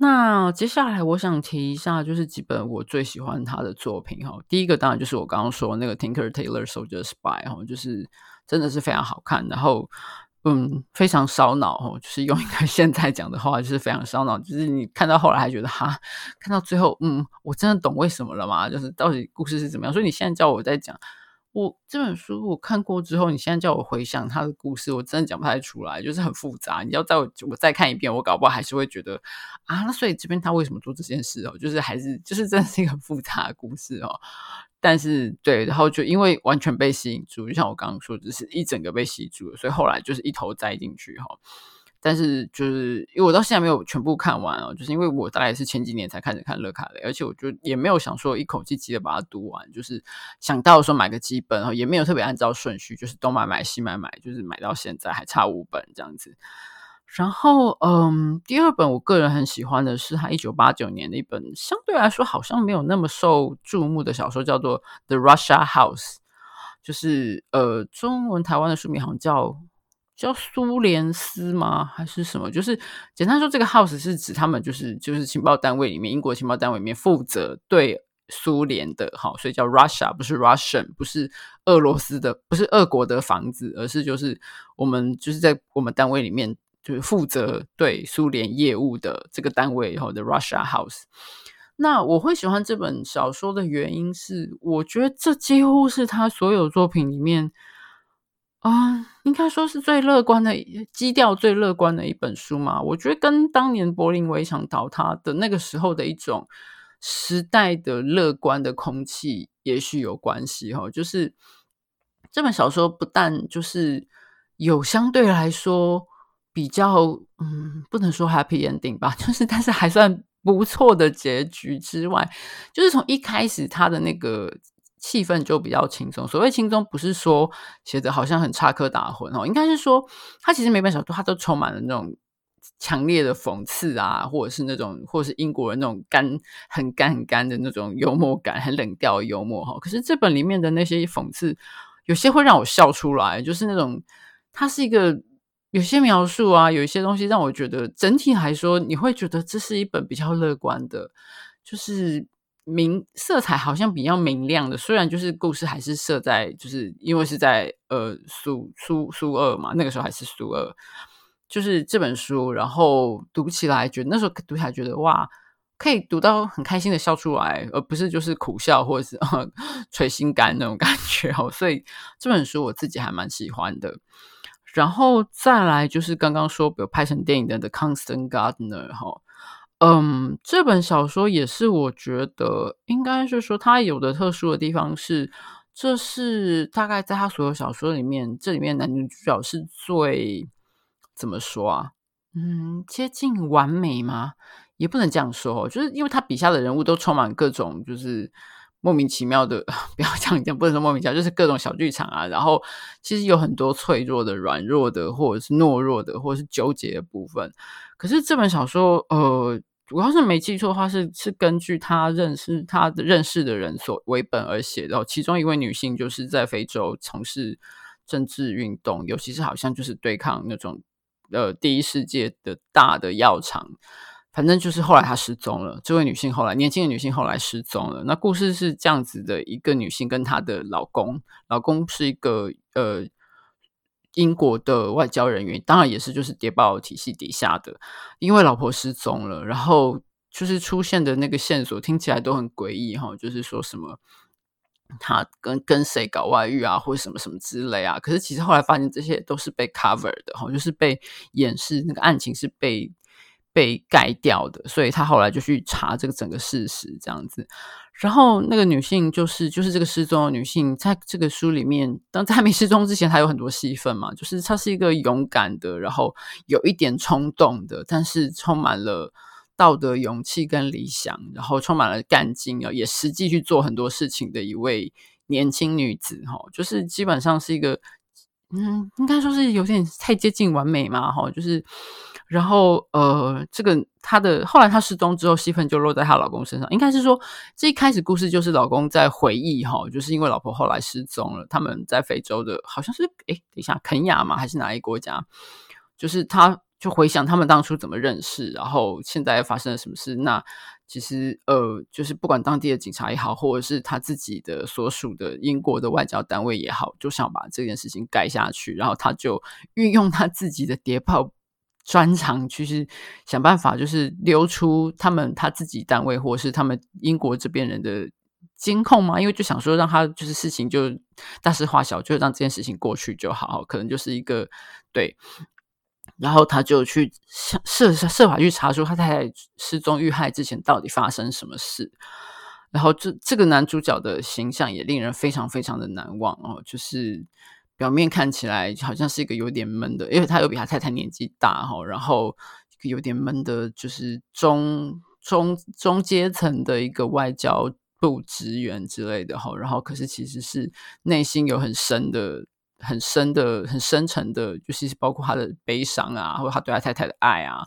那接下来我想提一下，就是几本我最喜欢他的作品哈。第一个当然就是我刚刚说那个 Tinker Tailor Soldier Spy 哈，就是真的是非常好看，然后嗯，非常烧脑哈，就是用一个 现在讲的话，就是非常烧脑，就是你看到后来还觉得哈，看到最后嗯，我真的懂为什么了吗？就是到底故事是怎么样？所以你现在叫我在讲。我这本书我看过之后，你现在叫我回想他的故事，我真的讲不太出来，就是很复杂。你要再我我再看一遍，我搞不好还是会觉得啊，那所以这边他为什么做这件事哦？就是还是就是真的是一个很复杂的故事哦。但是对，然后就因为完全被吸引住，就像我刚刚说，就是一整个被吸住了，所以后来就是一头栽进去哈。但是就是因为我到现在没有全部看完哦，就是因为我大概也是前几年才开始看乐卡雷，而且我就也没有想说一口气急着把它读完，就是想到说买个几本哈，也没有特别按照顺序，就是东买买西买买，就是买到现在还差五本这样子。然后嗯，第二本我个人很喜欢的是他一九八九年的一本相对来说好像没有那么受注目的小说，叫做《The Russia House》，就是呃中文台湾的书名好像叫。叫苏联斯吗？还是什么？就是简单说，这个 house 是指他们就是就是情报单位里面，英国情报单位里面负责对苏联的，好，所以叫 Russia，不是 Russian，不是俄罗斯的，不是俄国的房子，而是就是我们就是在我们单位里面就是负责对苏联业务的这个单位，然后的 Russia House。那我会喜欢这本小说的原因是，我觉得这几乎是他所有作品里面。啊、应该说是最乐观的基调，最乐观的一本书嘛。我觉得跟当年柏林围墙倒塌的那个时候的一种时代的乐观的空气，也许有关系哈。就是这本小说不但就是有相对来说比较，嗯，不能说 happy ending 吧，就是但是还算不错的结局之外，就是从一开始他的那个。气氛就比较轻松。所谓轻松，不是说写的好像很插科打诨哦，应该是说他其实每本小说他都充满了那种强烈的讽刺啊，或者是那种，或者是英国人那种干很干很干的那种幽默感，很冷调幽默哈。可是这本里面的那些讽刺，有些会让我笑出来，就是那种它是一个有些描述啊，有一些东西让我觉得整体来说，你会觉得这是一本比较乐观的，就是。明色彩好像比较明亮的，虽然就是故事还是设在，就是因为是在呃苏苏苏二嘛，那个时候还是苏二，就是这本书，然后读起来觉得那时候读起来觉得哇，可以读到很开心的笑出来，而不是就是苦笑或者是 呃捶心肝那种感觉哦。所以这本书我自己还蛮喜欢的。然后再来就是刚刚说比如拍成电影的《The Constant Gardener》哈，嗯，这本小说也是我觉得应该是说它有的特殊的地方是，这是大概在他所有小说里面，这里面男女主角是最怎么说啊？嗯，接近完美吗？也不能这样说，就是因为他笔下的人物都充满各种就是。莫名其妙的，不要讲讲，不能说莫名其妙，就是各种小剧场啊。然后其实有很多脆弱的、软弱的，或者是懦弱的，或者是纠结的部分。可是这本小说，呃，我要是没记错的话，是是根据他认识他的认识的人所为本而写的。其中一位女性就是在非洲从事政治运动，尤其是好像就是对抗那种呃第一世界的大的药厂。反正就是后来她失踪了，这位女性后来年轻的女性后来失踪了。那故事是这样子的：一个女性跟她的老公，老公是一个呃英国的外交人员，当然也是就是谍报体系底下的。因为老婆失踪了，然后就是出现的那个线索听起来都很诡异哈，就是说什么他跟跟谁搞外遇啊，或者什么什么之类啊。可是其实后来发现这些都是被 cover 的哈，就是被掩饰，那个案情是被。被盖掉的，所以他后来就去查这个整个事实，这样子。然后那个女性就是就是这个失踪的女性，在这个书里面，当在没失踪之前，她有很多戏份嘛，就是她是一个勇敢的，然后有一点冲动的，但是充满了道德勇气跟理想，然后充满了干劲啊，也实际去做很多事情的一位年轻女子哈，就是基本上是一个，嗯，应该说是有点太接近完美嘛哈，就是。然后，呃，这个她的后来她失踪之后，戏份就落在她老公身上。应该是说，这一开始故事就是老公在回忆哈，就是因为老婆后来失踪了，他们在非洲的，好像是诶，等一下，肯亚嘛？还是哪一国家？就是他就回想他们当初怎么认识，然后现在发生了什么事。那其实，呃，就是不管当地的警察也好，或者是他自己的所属的英国的外交单位也好，就想把这件事情盖下去，然后他就运用他自己的谍报。专长就是想办法，就是溜出他们他自己单位或是他们英国这边人的监控嘛，因为就想说让他就是事情就大事化小，就让这件事情过去就好，可能就是一个对。然后他就去设设法去查出他在失踪遇害之前到底发生什么事。然后这这个男主角的形象也令人非常非常的难忘哦，就是。表面看起来好像是一个有点闷的，因为他又比他太太年纪大哈，然后有点闷的，就是中中中阶层的一个外交部职员之类的哈，然后可是其实是内心有很深的、很深的、很深沉的，就是包括他的悲伤啊，或者他对他太太的爱啊。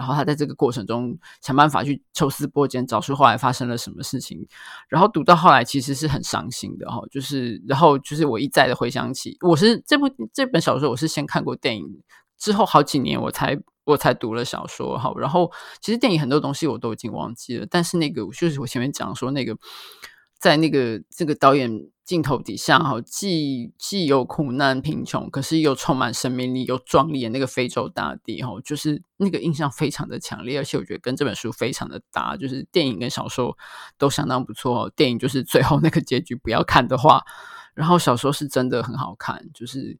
然后他在这个过程中想办法去抽丝剥茧，找出后来发生了什么事情。然后读到后来其实是很伤心的哈，就是然后就是我一再的回想起，我是这部这本小说我是先看过电影，之后好几年我才我才读了小说哈。然后其实电影很多东西我都已经忘记了，但是那个就是我前面讲说那个。在那个这个导演镜头底下，哈，既既有苦难贫穷，可是又充满生命力、又壮丽的那个非洲大地，哈，就是那个印象非常的强烈，而且我觉得跟这本书非常的搭，就是电影跟小说都相当不错。电影就是最后那个结局不要看的话，然后小说是真的很好看，就是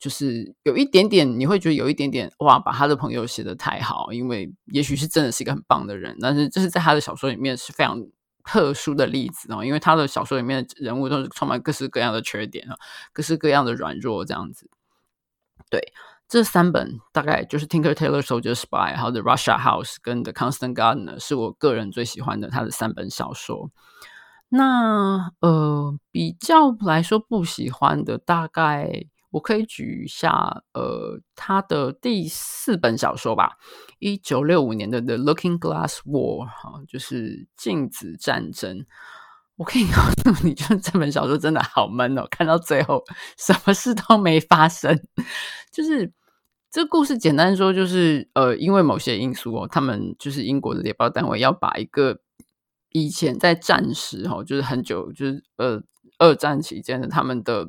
就是有一点点你会觉得有一点点哇，把他的朋友写得太好，因为也许是真的是一个很棒的人，但是这是在他的小说里面是非常。特殊的例子哦，因为他的小说里面的人物都是充满各式各样的缺点啊，各式各样的软弱这样子。对，这三本大概就是《Tinker Tailor Soldier Spy》还有《The Russia House》跟《The Constant Gardener》是我个人最喜欢的他的三本小说。那呃，比较来说不喜欢的大概。我可以举一下，呃，他的第四本小说吧，一九六五年的《The Looking Glass War》哈，就是镜子战争。我可以告诉你，就是这本小说真的好闷哦，看到最后什么事都没发生。就是这故事简单说，就是呃，因为某些因素哦，他们就是英国的谍报单位要把一个以前在战时哦，就是很久，就是呃，二战期间的他们的。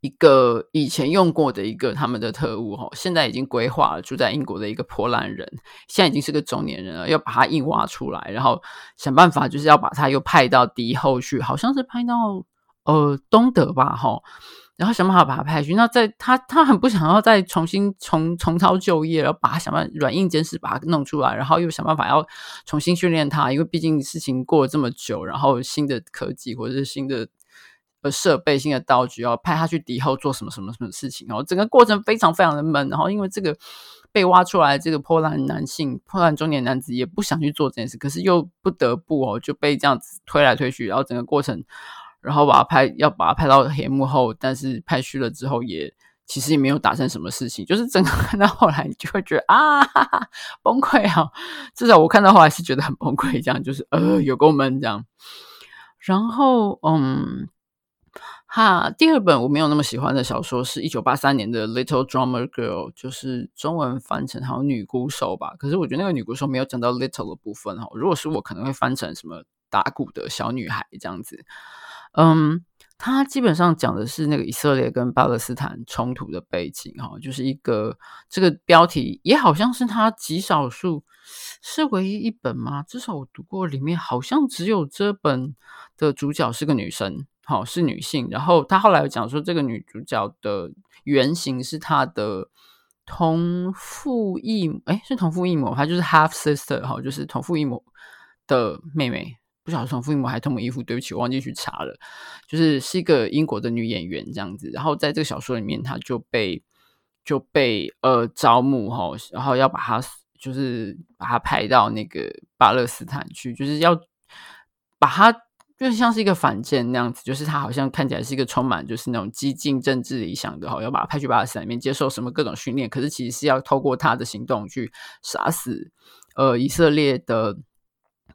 一个以前用过的一个他们的特务哈，现在已经规划了，住在英国的一个波兰人，现在已经是个中年人了，要把他硬挖出来，然后想办法就是要把他又派到敌后去，好像是派到呃东德吧哈，然后想办法把他派去。那在他他很不想要再重新重重操旧业，然后把他想办法软硬兼施把他弄出来，然后又想办法要重新训练他，因为毕竟事情过了这么久，然后新的科技或者是新的。呃，设备性的道具要派他去敌后做什么什么什么事情，然后整个过程非常非常的闷。然后因为这个被挖出来，这个波兰男性、波兰中年男子也不想去做这件事，可是又不得不哦，就被这样子推来推去，然后整个过程，然后把他拍，要把他拍到黑幕后，但是拍虚了之后也，其实也没有达成什么事情，就是整个看到后来，你就会觉得啊哈哈，崩溃啊！至少我看到后来是觉得很崩溃，这样就是呃有够闷这样。然后嗯。哈，第二本我没有那么喜欢的小说是一九八三年的《Little Drummer Girl》，就是中文翻成好像女鼓手吧。可是我觉得那个女鼓手没有讲到 little 的部分哈。如果是我，可能会翻成什么打鼓的小女孩这样子。嗯，它基本上讲的是那个以色列跟巴勒斯坦冲突的背景哈，就是一个这个标题也好像是它极少数是唯一一本吗？至少我读过，里面好像只有这本的主角是个女生。好，是女性，然后他后来有讲说，这个女主角的原型是她的同父异母，诶，是同父异母，她就是 half sister，哈，就是同父异母的妹妹，不晓得同父异母还是同母异父，对不起，我忘记去查了，就是是一个英国的女演员这样子，然后在这个小说里面，她就被就被呃招募哈，然后要把她就是把她派到那个巴勒斯坦去，就是要把她。就像是一个反间那样子，就是他好像看起来是一个充满就是那种激进政治理想的哈，要把他派去巴勒斯坦面接受什么各种训练，可是其实是要透过他的行动去杀死呃以色列的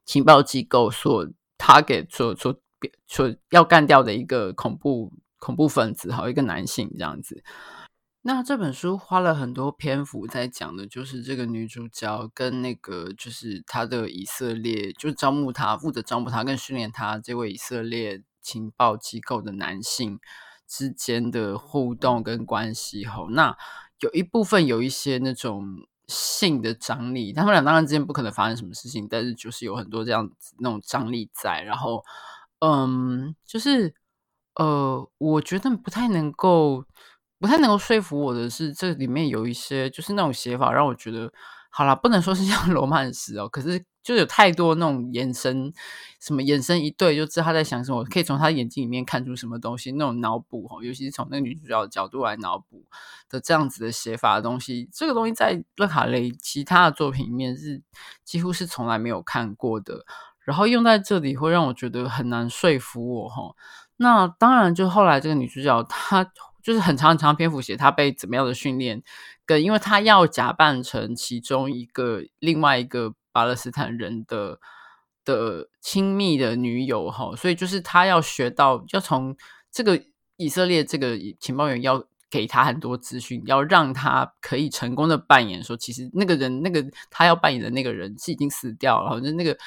情报机构所他给所所所要干掉的一个恐怖恐怖分子哈，一个男性这样子。那这本书花了很多篇幅在讲的，就是这个女主角跟那个就是她的以色列，就是招募她、负责招募她跟训练她这位以色列情报机构的男性之间的互动跟关系。吼，那有一部分有一些那种性的张力，他们俩当然之间不可能发生什么事情，但是就是有很多这样子那种张力在。然后，嗯，就是呃，我觉得不太能够。不太能够说服我的是，这里面有一些就是那种写法，让我觉得好啦，不能说是像 罗曼史哦，可是就有太多那种眼神，什么眼神一对就知道他在想什么，可以从他眼睛里面看出什么东西，那种脑补哈，尤其是从那个女主角的角度来脑补的这样子的写法的东西，这个东西在勒卡雷其他的作品里面是几乎是从来没有看过的，然后用在这里会让我觉得很难说服我哈。那当然，就后来这个女主角她。就是很长很长篇幅写他被怎么样的训练，跟因为他要假扮成其中一个另外一个巴勒斯坦人的的亲密的女友哈，所以就是他要学到，要从这个以色列这个情报员要给他很多资讯，要让他可以成功的扮演说，其实那个人那个他要扮演的那个人是已经死掉了，好像那个。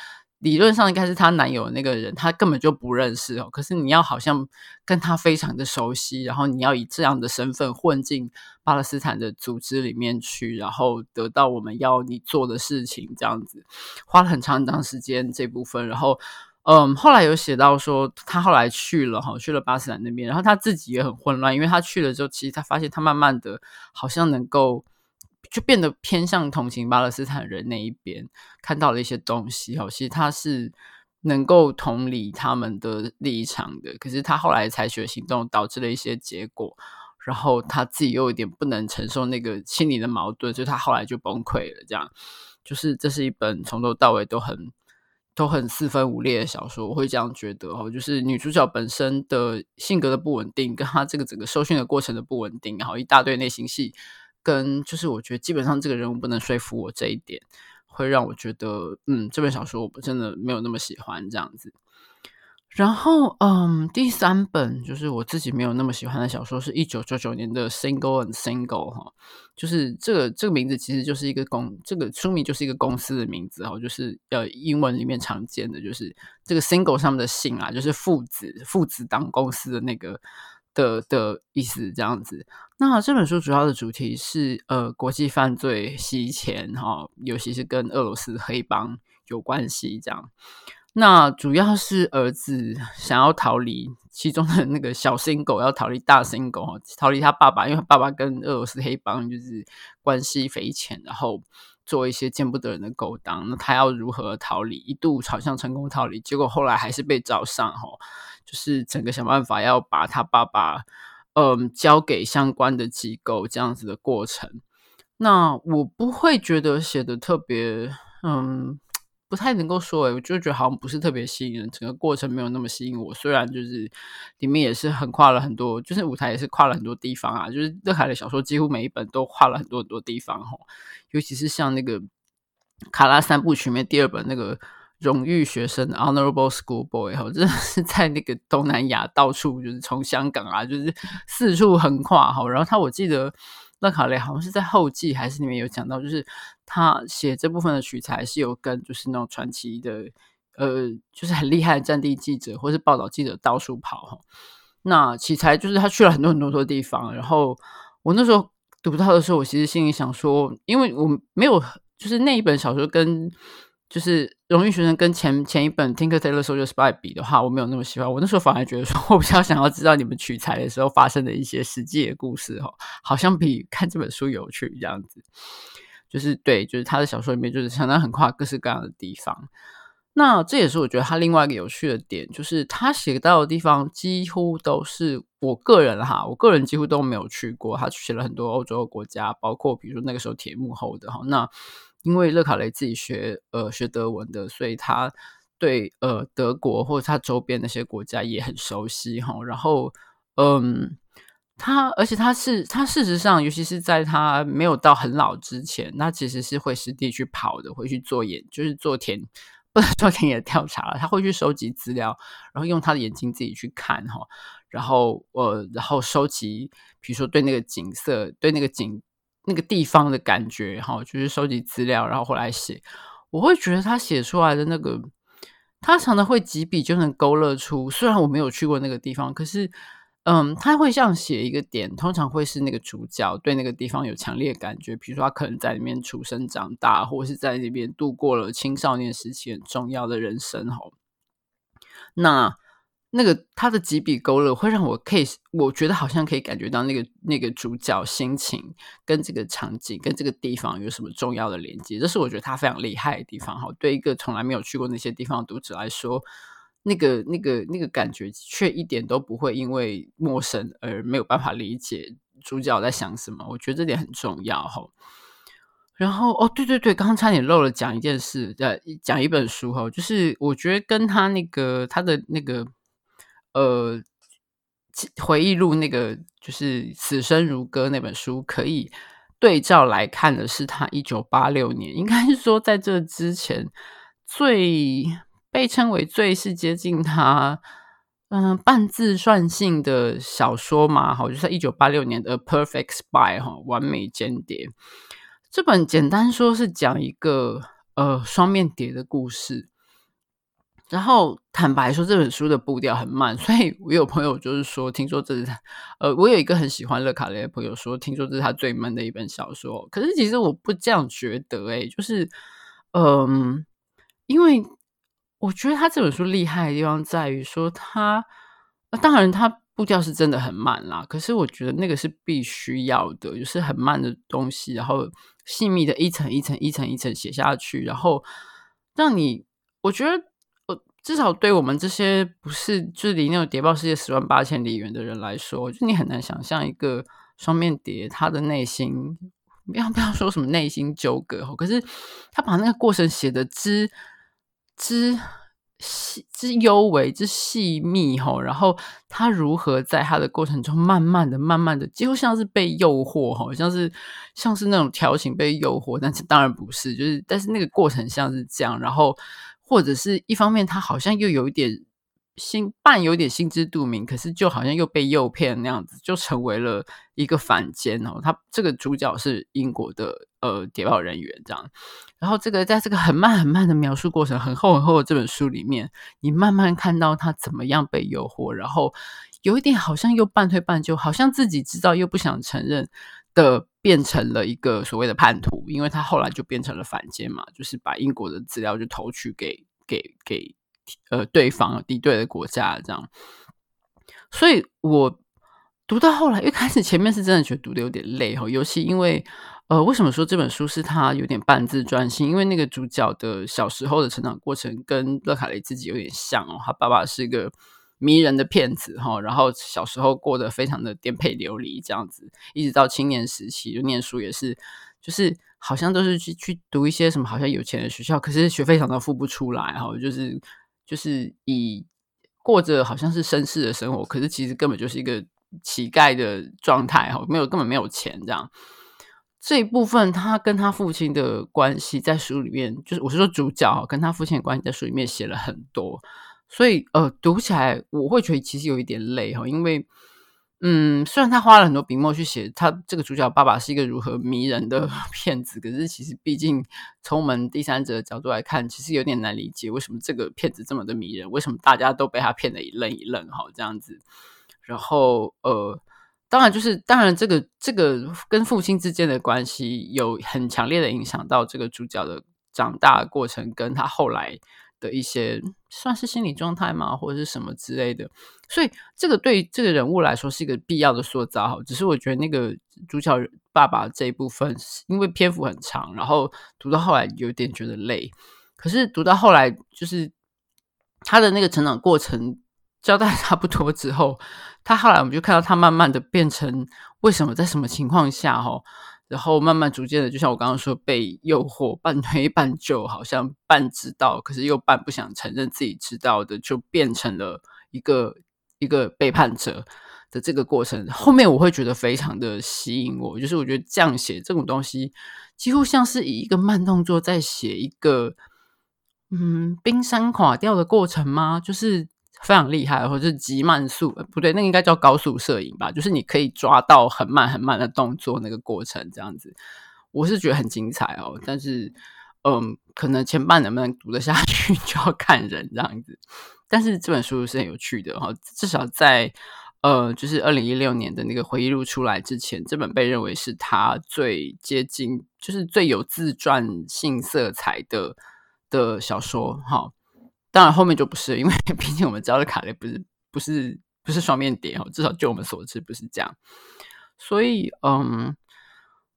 理论上应该是她男友的那个人，她根本就不认识哦。可是你要好像跟她非常的熟悉，然后你要以这样的身份混进巴勒斯坦的组织里面去，然后得到我们要你做的事情，这样子花了很长很长时间这部分。然后，嗯，后来有写到说，她后来去了哈，去了巴勒斯坦那边，然后她自己也很混乱，因为她去了之后，其实她发现她慢慢的好像能够。就变得偏向同情巴勒斯坦人那一边，看到了一些东西哦。其实他是能够同理他们的立场的，可是他后来采取行动导致了一些结果，然后他自己又有点不能承受那个心理的矛盾，所以他后来就崩溃了。这样，就是这是一本从头到尾都很都很四分五裂的小说，我会这样觉得哦。就是女主角本身的性格的不稳定，跟她这个整个受训的过程的不稳定，然后一大堆内心戏。跟就是我觉得基本上这个人物不能说服我这一点，会让我觉得嗯，这本小说我真的没有那么喜欢这样子。然后嗯，第三本就是我自己没有那么喜欢的小说，是一九九九年的《Single and Single》哈，就是这个这个名字其实就是一个公，这个书名就是一个公司的名字哈，就是呃英文里面常见的就是这个 Single 上面的姓啊，就是父子父子档公司的那个。的的意思这样子。那这本书主要的主题是呃国际犯罪洗钱哈，尤其是跟俄罗斯黑帮有关系这样。那主要是儿子想要逃离其中的那个小心狗，要逃离大心狗，逃离他爸爸，因为他爸爸跟俄罗斯黑帮就是关系匪浅，然后做一些见不得人的勾当。那他要如何逃离？一度好像成功逃离，结果后来还是被找上哈，就是整个想办法要把他爸爸嗯交给相关的机构这样子的过程。那我不会觉得写的特别嗯。不太能够说诶，我就觉得好像不是特别吸引人，整个过程没有那么吸引我。虽然就是里面也是横跨了很多，就是舞台也是跨了很多地方啊。就是乐凯的小说几乎每一本都跨了很多很多地方哈，尤其是像那个卡拉三部曲里面第二本那个荣誉学生 （Honorable Schoolboy） 哈，真的是在那个东南亚到处就是从香港啊，就是四处横跨哈。然后他我记得。勒卡雷好像是在后记还是里面有讲到，就是他写这部分的取材是有跟就是那种传奇的，呃，就是很厉害的战地记者或是报道记者到处跑哈。那取材就是他去了很多很多多地方，然后我那时候读到的时候，我其实心里想说，因为我没有就是那一本小说跟。就是荣誉学生跟前前一本《Tinker Tailor Soldier Spy》比的话，我没有那么喜欢。我那时候反而觉得说，我比较想要知道你们取材的时候发生的一些实际的故事，哈，好像比看这本书有趣这样子。就是对，就是他的小说里面，就是相当很跨各式各样的地方。那这也是我觉得他另外一个有趣的点，就是他写到的地方几乎都是我个人哈，我个人几乎都没有去过。他写了很多欧洲国家，包括比如说那个时候铁幕后的哈那。因为勒卡雷自己学呃学德文的，所以他对呃德国或者他周边那些国家也很熟悉哈。然后嗯，他而且他是他事实上，尤其是在他没有到很老之前，他其实是会实地去跑的，会去做研，就是做田不能说田野调查了，他会去收集资料，然后用他的眼睛自己去看哈。然后呃，然后收集，比如说对那个景色，对那个景。那个地方的感觉，哈，就是收集资料，然后后来写。我会觉得他写出来的那个，他常常会几笔就能勾勒出。虽然我没有去过那个地方，可是，嗯，他会像写一个点，通常会是那个主角对那个地方有强烈感觉，比如说他可能在里面出生长大，或是在那边度过了青少年时期很重要的人生，哈。那。那个他的几笔勾勒会让我可以，我觉得好像可以感觉到那个那个主角心情跟这个场景跟这个地方有什么重要的连接，这是我觉得他非常厉害的地方哈。对一个从来没有去过那些地方的读者来说，那个那个那个感觉却一点都不会因为陌生而没有办法理解主角在想什么。我觉得这点很重要哈。然后哦，对对对，刚刚差点漏了讲一件事，呃，讲一本书哈，就是我觉得跟他那个他的那个。呃，回忆录那个就是《此生如歌》那本书，可以对照来看的是，他一九八六年，应该是说在这之前最被称为最是接近他嗯、半自传性的小说嘛，好，就是在一九八六年的《Perfect Spy》哈，完美间谍。这本简单说是讲一个呃双面谍的故事。然后坦白说，这本书的步调很慢，所以我有朋友就是说，听说这是他，呃，我有一个很喜欢勒卡雷的朋友说，听说这是他最闷的一本小说。可是其实我不这样觉得，诶，就是，嗯，因为我觉得他这本书厉害的地方在于说他，当然他步调是真的很慢啦，可是我觉得那个是必须要的，就是很慢的东西，然后细密的一层一层一层一层写下去，然后让你，我觉得。至少对我们这些不是就是离那种谍报世界十万八千里远的人来说，就你很难想象一个双面谍他的内心，要不要说什么内心纠葛，可是他把那个过程写得之之细之幽微之细密哈，然后他如何在他的过程中慢慢的慢慢的，几乎像是被诱惑哈，像是像是那种调情被诱惑，但是当然不是，就是但是那个过程像是这样，然后。或者是一方面，他好像又有一点心半有点心知肚明，可是就好像又被诱骗那样子，就成为了一个反间哦。他这个主角是英国的呃谍报人员这样，然后这个在这个很慢很慢的描述过程，很厚很厚的这本书里面，你慢慢看到他怎么样被诱惑，然后有一点好像又半推半就，好像自己知道又不想承认的，变成了一个所谓的叛徒，因为他后来就变成了反间嘛，就是把英国的资料就投去给给给。呃，对方敌对的国家这样，所以我读到后来，一开始前面是真的觉得读的有点累哈，尤其因为呃，为什么说这本书是他有点半自传性？因为那个主角的小时候的成长过程跟勒卡雷自己有点像哦，他爸爸是一个迷人的骗子哈，然后小时候过得非常的颠沛流离这样子，一直到青年时期就念书也是，就是好像都是去去读一些什么好像有钱的学校，可是学费常常付不出来哈，就是。就是以过着好像是绅士的生活，可是其实根本就是一个乞丐的状态哈，没有根本没有钱这样。这一部分他跟他父亲的关系在书里面，就是我是说主角跟他父亲的关系在书里面写了很多，所以呃读起来我会觉得其实有一点累哈，因为。嗯，虽然他花了很多笔墨去写他这个主角爸爸是一个如何迷人的 骗子，可是其实毕竟从我们第三者的角度来看，其实有点难理解为什么这个骗子这么的迷人，为什么大家都被他骗得一愣一愣哈这样子。然后呃，当然就是当然这个这个跟父亲之间的关系有很强烈的影响到这个主角的长大过程，跟他后来。一些算是心理状态吗，或者是什么之类的，所以这个对这个人物来说是一个必要的塑造。哈，只是我觉得那个主角爸爸这一部分，因为篇幅很长，然后读到后来有点觉得累。可是读到后来，就是他的那个成长过程交代差不多之后，他后来我们就看到他慢慢的变成为什么在什么情况下，哈。然后慢慢逐渐的，就像我刚刚说，被诱惑，半推半就，好像半知道，可是又半不想承认自己知道的，就变成了一个一个背叛者的这个过程。后面我会觉得非常的吸引我，就是我觉得这样写这种东西，几乎像是以一个慢动作在写一个，嗯，冰山垮掉的过程吗？就是。非常厉害，或者是极慢速，不对，那应该叫高速摄影吧？就是你可以抓到很慢很慢的动作那个过程，这样子，我是觉得很精彩哦。但是，嗯，可能前半能不能读得下去 就要看人这样子。但是这本书是很有趣的哈，至少在呃，就是二零一六年的那个回忆录出来之前，这本被认为是他最接近，就是最有自传性色彩的的小说哈。当然，后面就不是，因为 毕竟我们知道的卡雷不是不是不是双面谍哦，至少就我们所知不是这样。所以，嗯，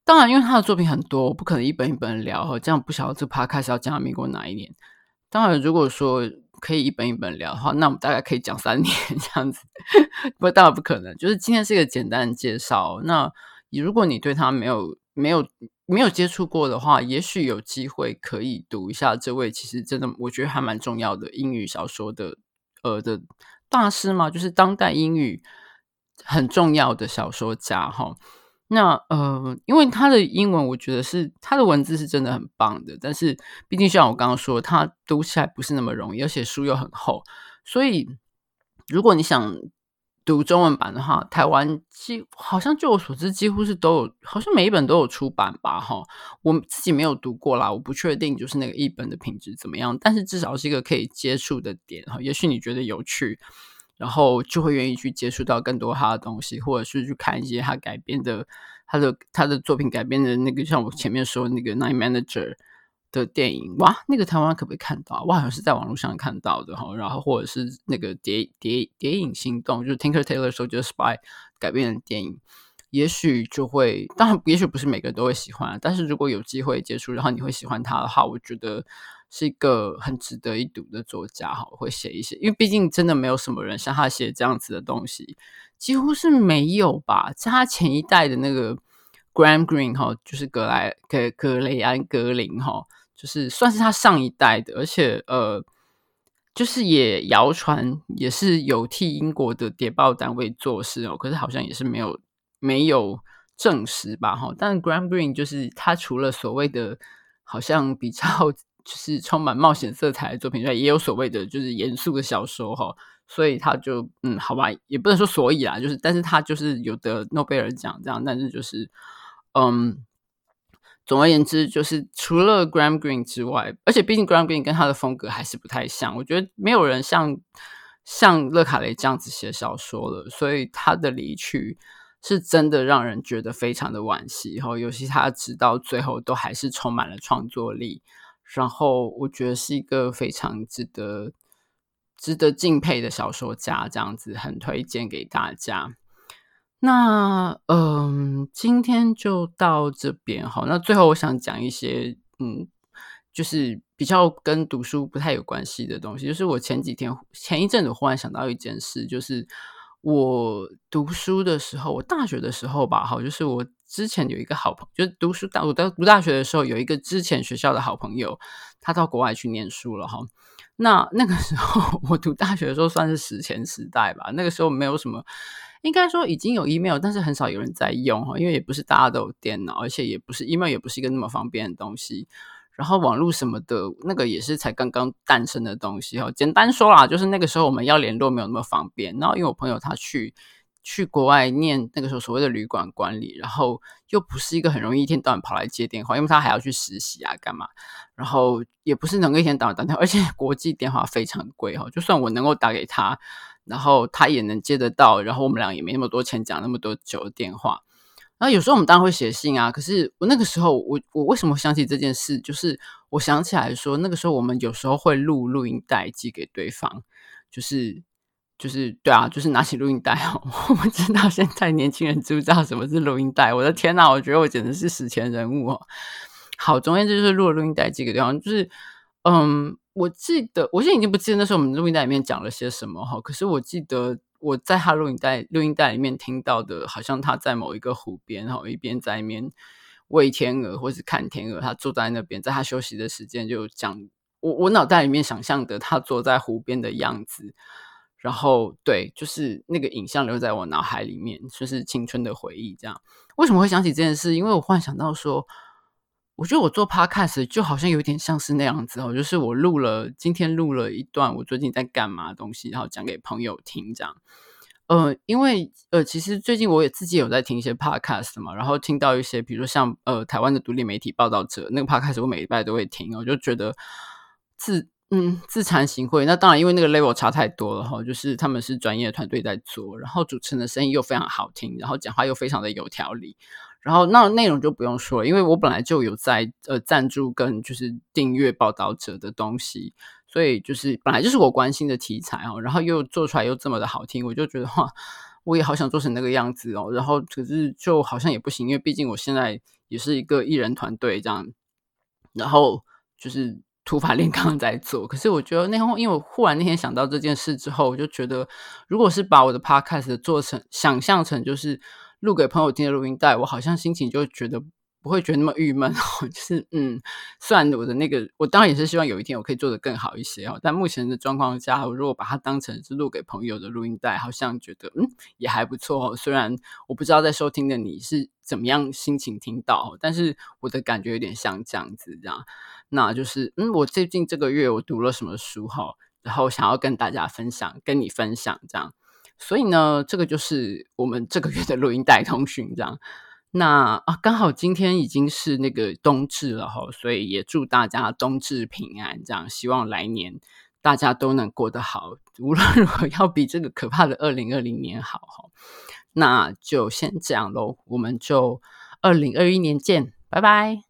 当然，因为他的作品很多，我不可能一本一本聊哈，这样不晓得这趴开始要讲到民国哪一年。当然，如果说可以一本一本聊的话，那我们大概可以讲三年这样子。不过，当然不可能，就是今天是一个简单的介绍。那如果你对他没有没有。没有接触过的话，也许有机会可以读一下这位，其实真的我觉得还蛮重要的英语小说的呃的大师嘛，就是当代英语很重要的小说家哈。那呃，因为他的英文，我觉得是他的文字是真的很棒的，但是毕竟像我刚刚说，他读起来不是那么容易，而且书又很厚，所以如果你想。读中文版的话，台湾几好像据我所知，几乎是都有，好像每一本都有出版吧，哈。我自己没有读过啦，我不确定就是那个译本的品质怎么样，但是至少是一个可以接触的点哈。也许你觉得有趣，然后就会愿意去接触到更多他的东西，或者是去看一些他改编的，他的他的作品改编的那个，像我前面说的那个《Night Manager》。的电影哇，那个台湾可不可以看到？我好像是在网络上看到的哈，然后或者是那个谍谍谍影心动，就是 Tinker Tailor Soldier Spy 改编的电影，也许就会，当然也许不是每个人都会喜欢，但是如果有机会接触，然后你会喜欢他的话，我觉得是一个很值得一读的作家哈，会写一些，因为毕竟真的没有什么人像他写这样子的东西，几乎是没有吧，在他前一代的那个 Graham Green 哈，就是格莱格格雷安格林哈。就是算是他上一代的，而且呃，就是也谣传也是有替英国的谍报单位做事哦，可是好像也是没有没有证实吧哈。但 Graham Greene 就是他除了所谓的好像比较 就是充满冒险色彩的作品之外，也有所谓的就是严肃的小说哈。所以他就嗯，好吧，也不能说所以啦，就是但是他就是有得诺贝尔奖这样，但是就是嗯。总而言之，就是除了 Graham Greene 之外，而且毕竟 Graham Greene 跟他的风格还是不太像。我觉得没有人像像勒卡雷这样子写小说了，所以他的离去是真的让人觉得非常的惋惜。然后，尤其他直到最后都还是充满了创作力。然后，我觉得是一个非常值得值得敬佩的小说家，这样子很推荐给大家。那嗯，今天就到这边好。那最后我想讲一些嗯，就是比较跟读书不太有关系的东西。就是我前几天前一阵子忽然想到一件事，就是我读书的时候，我大学的时候吧，好，就是我之前有一个好朋友，就是读书大我在读大学的时候有一个之前学校的好朋友，他到国外去念书了哈。那那个时候 我读大学的时候算是史前时代吧，那个时候没有什么。应该说已经有 email，但是很少有人在用哈，因为也不是大家都有电脑，而且也不是 email，也不是一个那么方便的东西。然后网络什么的，那个也是才刚刚诞生的东西哈。简单说啦，就是那个时候我们要联络没有那么方便。然后因为我朋友他去去国外念那个时候所谓的旅馆管理，然后又不是一个很容易一天到晚跑来接电话，因为他还要去实习啊干嘛。然后也不是能够一天到晚打电话，而且国际电话非常贵哈。就算我能够打给他。然后他也能接得到，然后我们俩也没那么多钱讲那么多久的电话。然后有时候我们当然会写信啊，可是我那个时候，我我为什么想起这件事？就是我想起来说，那个时候我们有时候会录录音带寄给对方，就是就是对啊，就是拿起录音带哦。我不知道现在年轻人知不知道什么是录音带？我的天哪，我觉得我简直是史前人物哦。好，总之就是录了录音带寄给对方，就是嗯。我记得，我现在已经不记得那时候我们录音带里面讲了些什么哈。可是我记得我在他录音带录音带里面听到的，好像他在某一个湖边，然后一边在那边喂天鹅或是看天鹅，他坐在那边，在他休息的时间就讲。我我脑袋里面想象的他坐在湖边的样子，然后对，就是那个影像留在我脑海里面，就是青春的回忆。这样为什么会想起这件事？因为我忽然想到说。我觉得我做 podcast 就好像有点像是那样子哦，就是我录了今天录了一段我最近在干嘛的东西，然后讲给朋友听这样。呃，因为呃，其实最近我也自己有在听一些 podcast 嘛，然后听到一些，比如说像呃台湾的独立媒体报道者那个 podcast，我每礼拜都会听，我就觉得自嗯自惭形秽。那当然，因为那个 level 差太多了哈，就是他们是专业团队在做，然后主持人的声音又非常好听，然后讲话又非常的有条理。然后那内容就不用说了，因为我本来就有在呃赞助跟就是订阅报道者的东西，所以就是本来就是我关心的题材哦，然后又做出来又这么的好听，我就觉得哇，我也好想做成那个样子哦。然后可是就好像也不行，因为毕竟我现在也是一个艺人团队这样，然后就是土法炼钢在做。可是我觉得那天，因为我忽然那天想到这件事之后，我就觉得如果是把我的 podcast 做成想象成就是。录给朋友听的录音带，我好像心情就觉得不会觉得那么郁闷哦。就是嗯，虽然我的那个，我当然也是希望有一天我可以做得更好一些哦。但目前的状况下，我如果把它当成是录给朋友的录音带，好像觉得嗯也还不错哦。虽然我不知道在收听的你是怎么样心情听到，但是我的感觉有点像这样子这样。那就是嗯，我最近这个月我读了什么书哈，然后想要跟大家分享，跟你分享这样。所以呢，这个就是我们这个月的录音带通讯，这样。那啊，刚好今天已经是那个冬至了哈，所以也祝大家冬至平安，这样。希望来年大家都能过得好，无论如何要比这个可怕的二零二零年好哈。那就先这样喽，我们就二零二一年见，拜拜。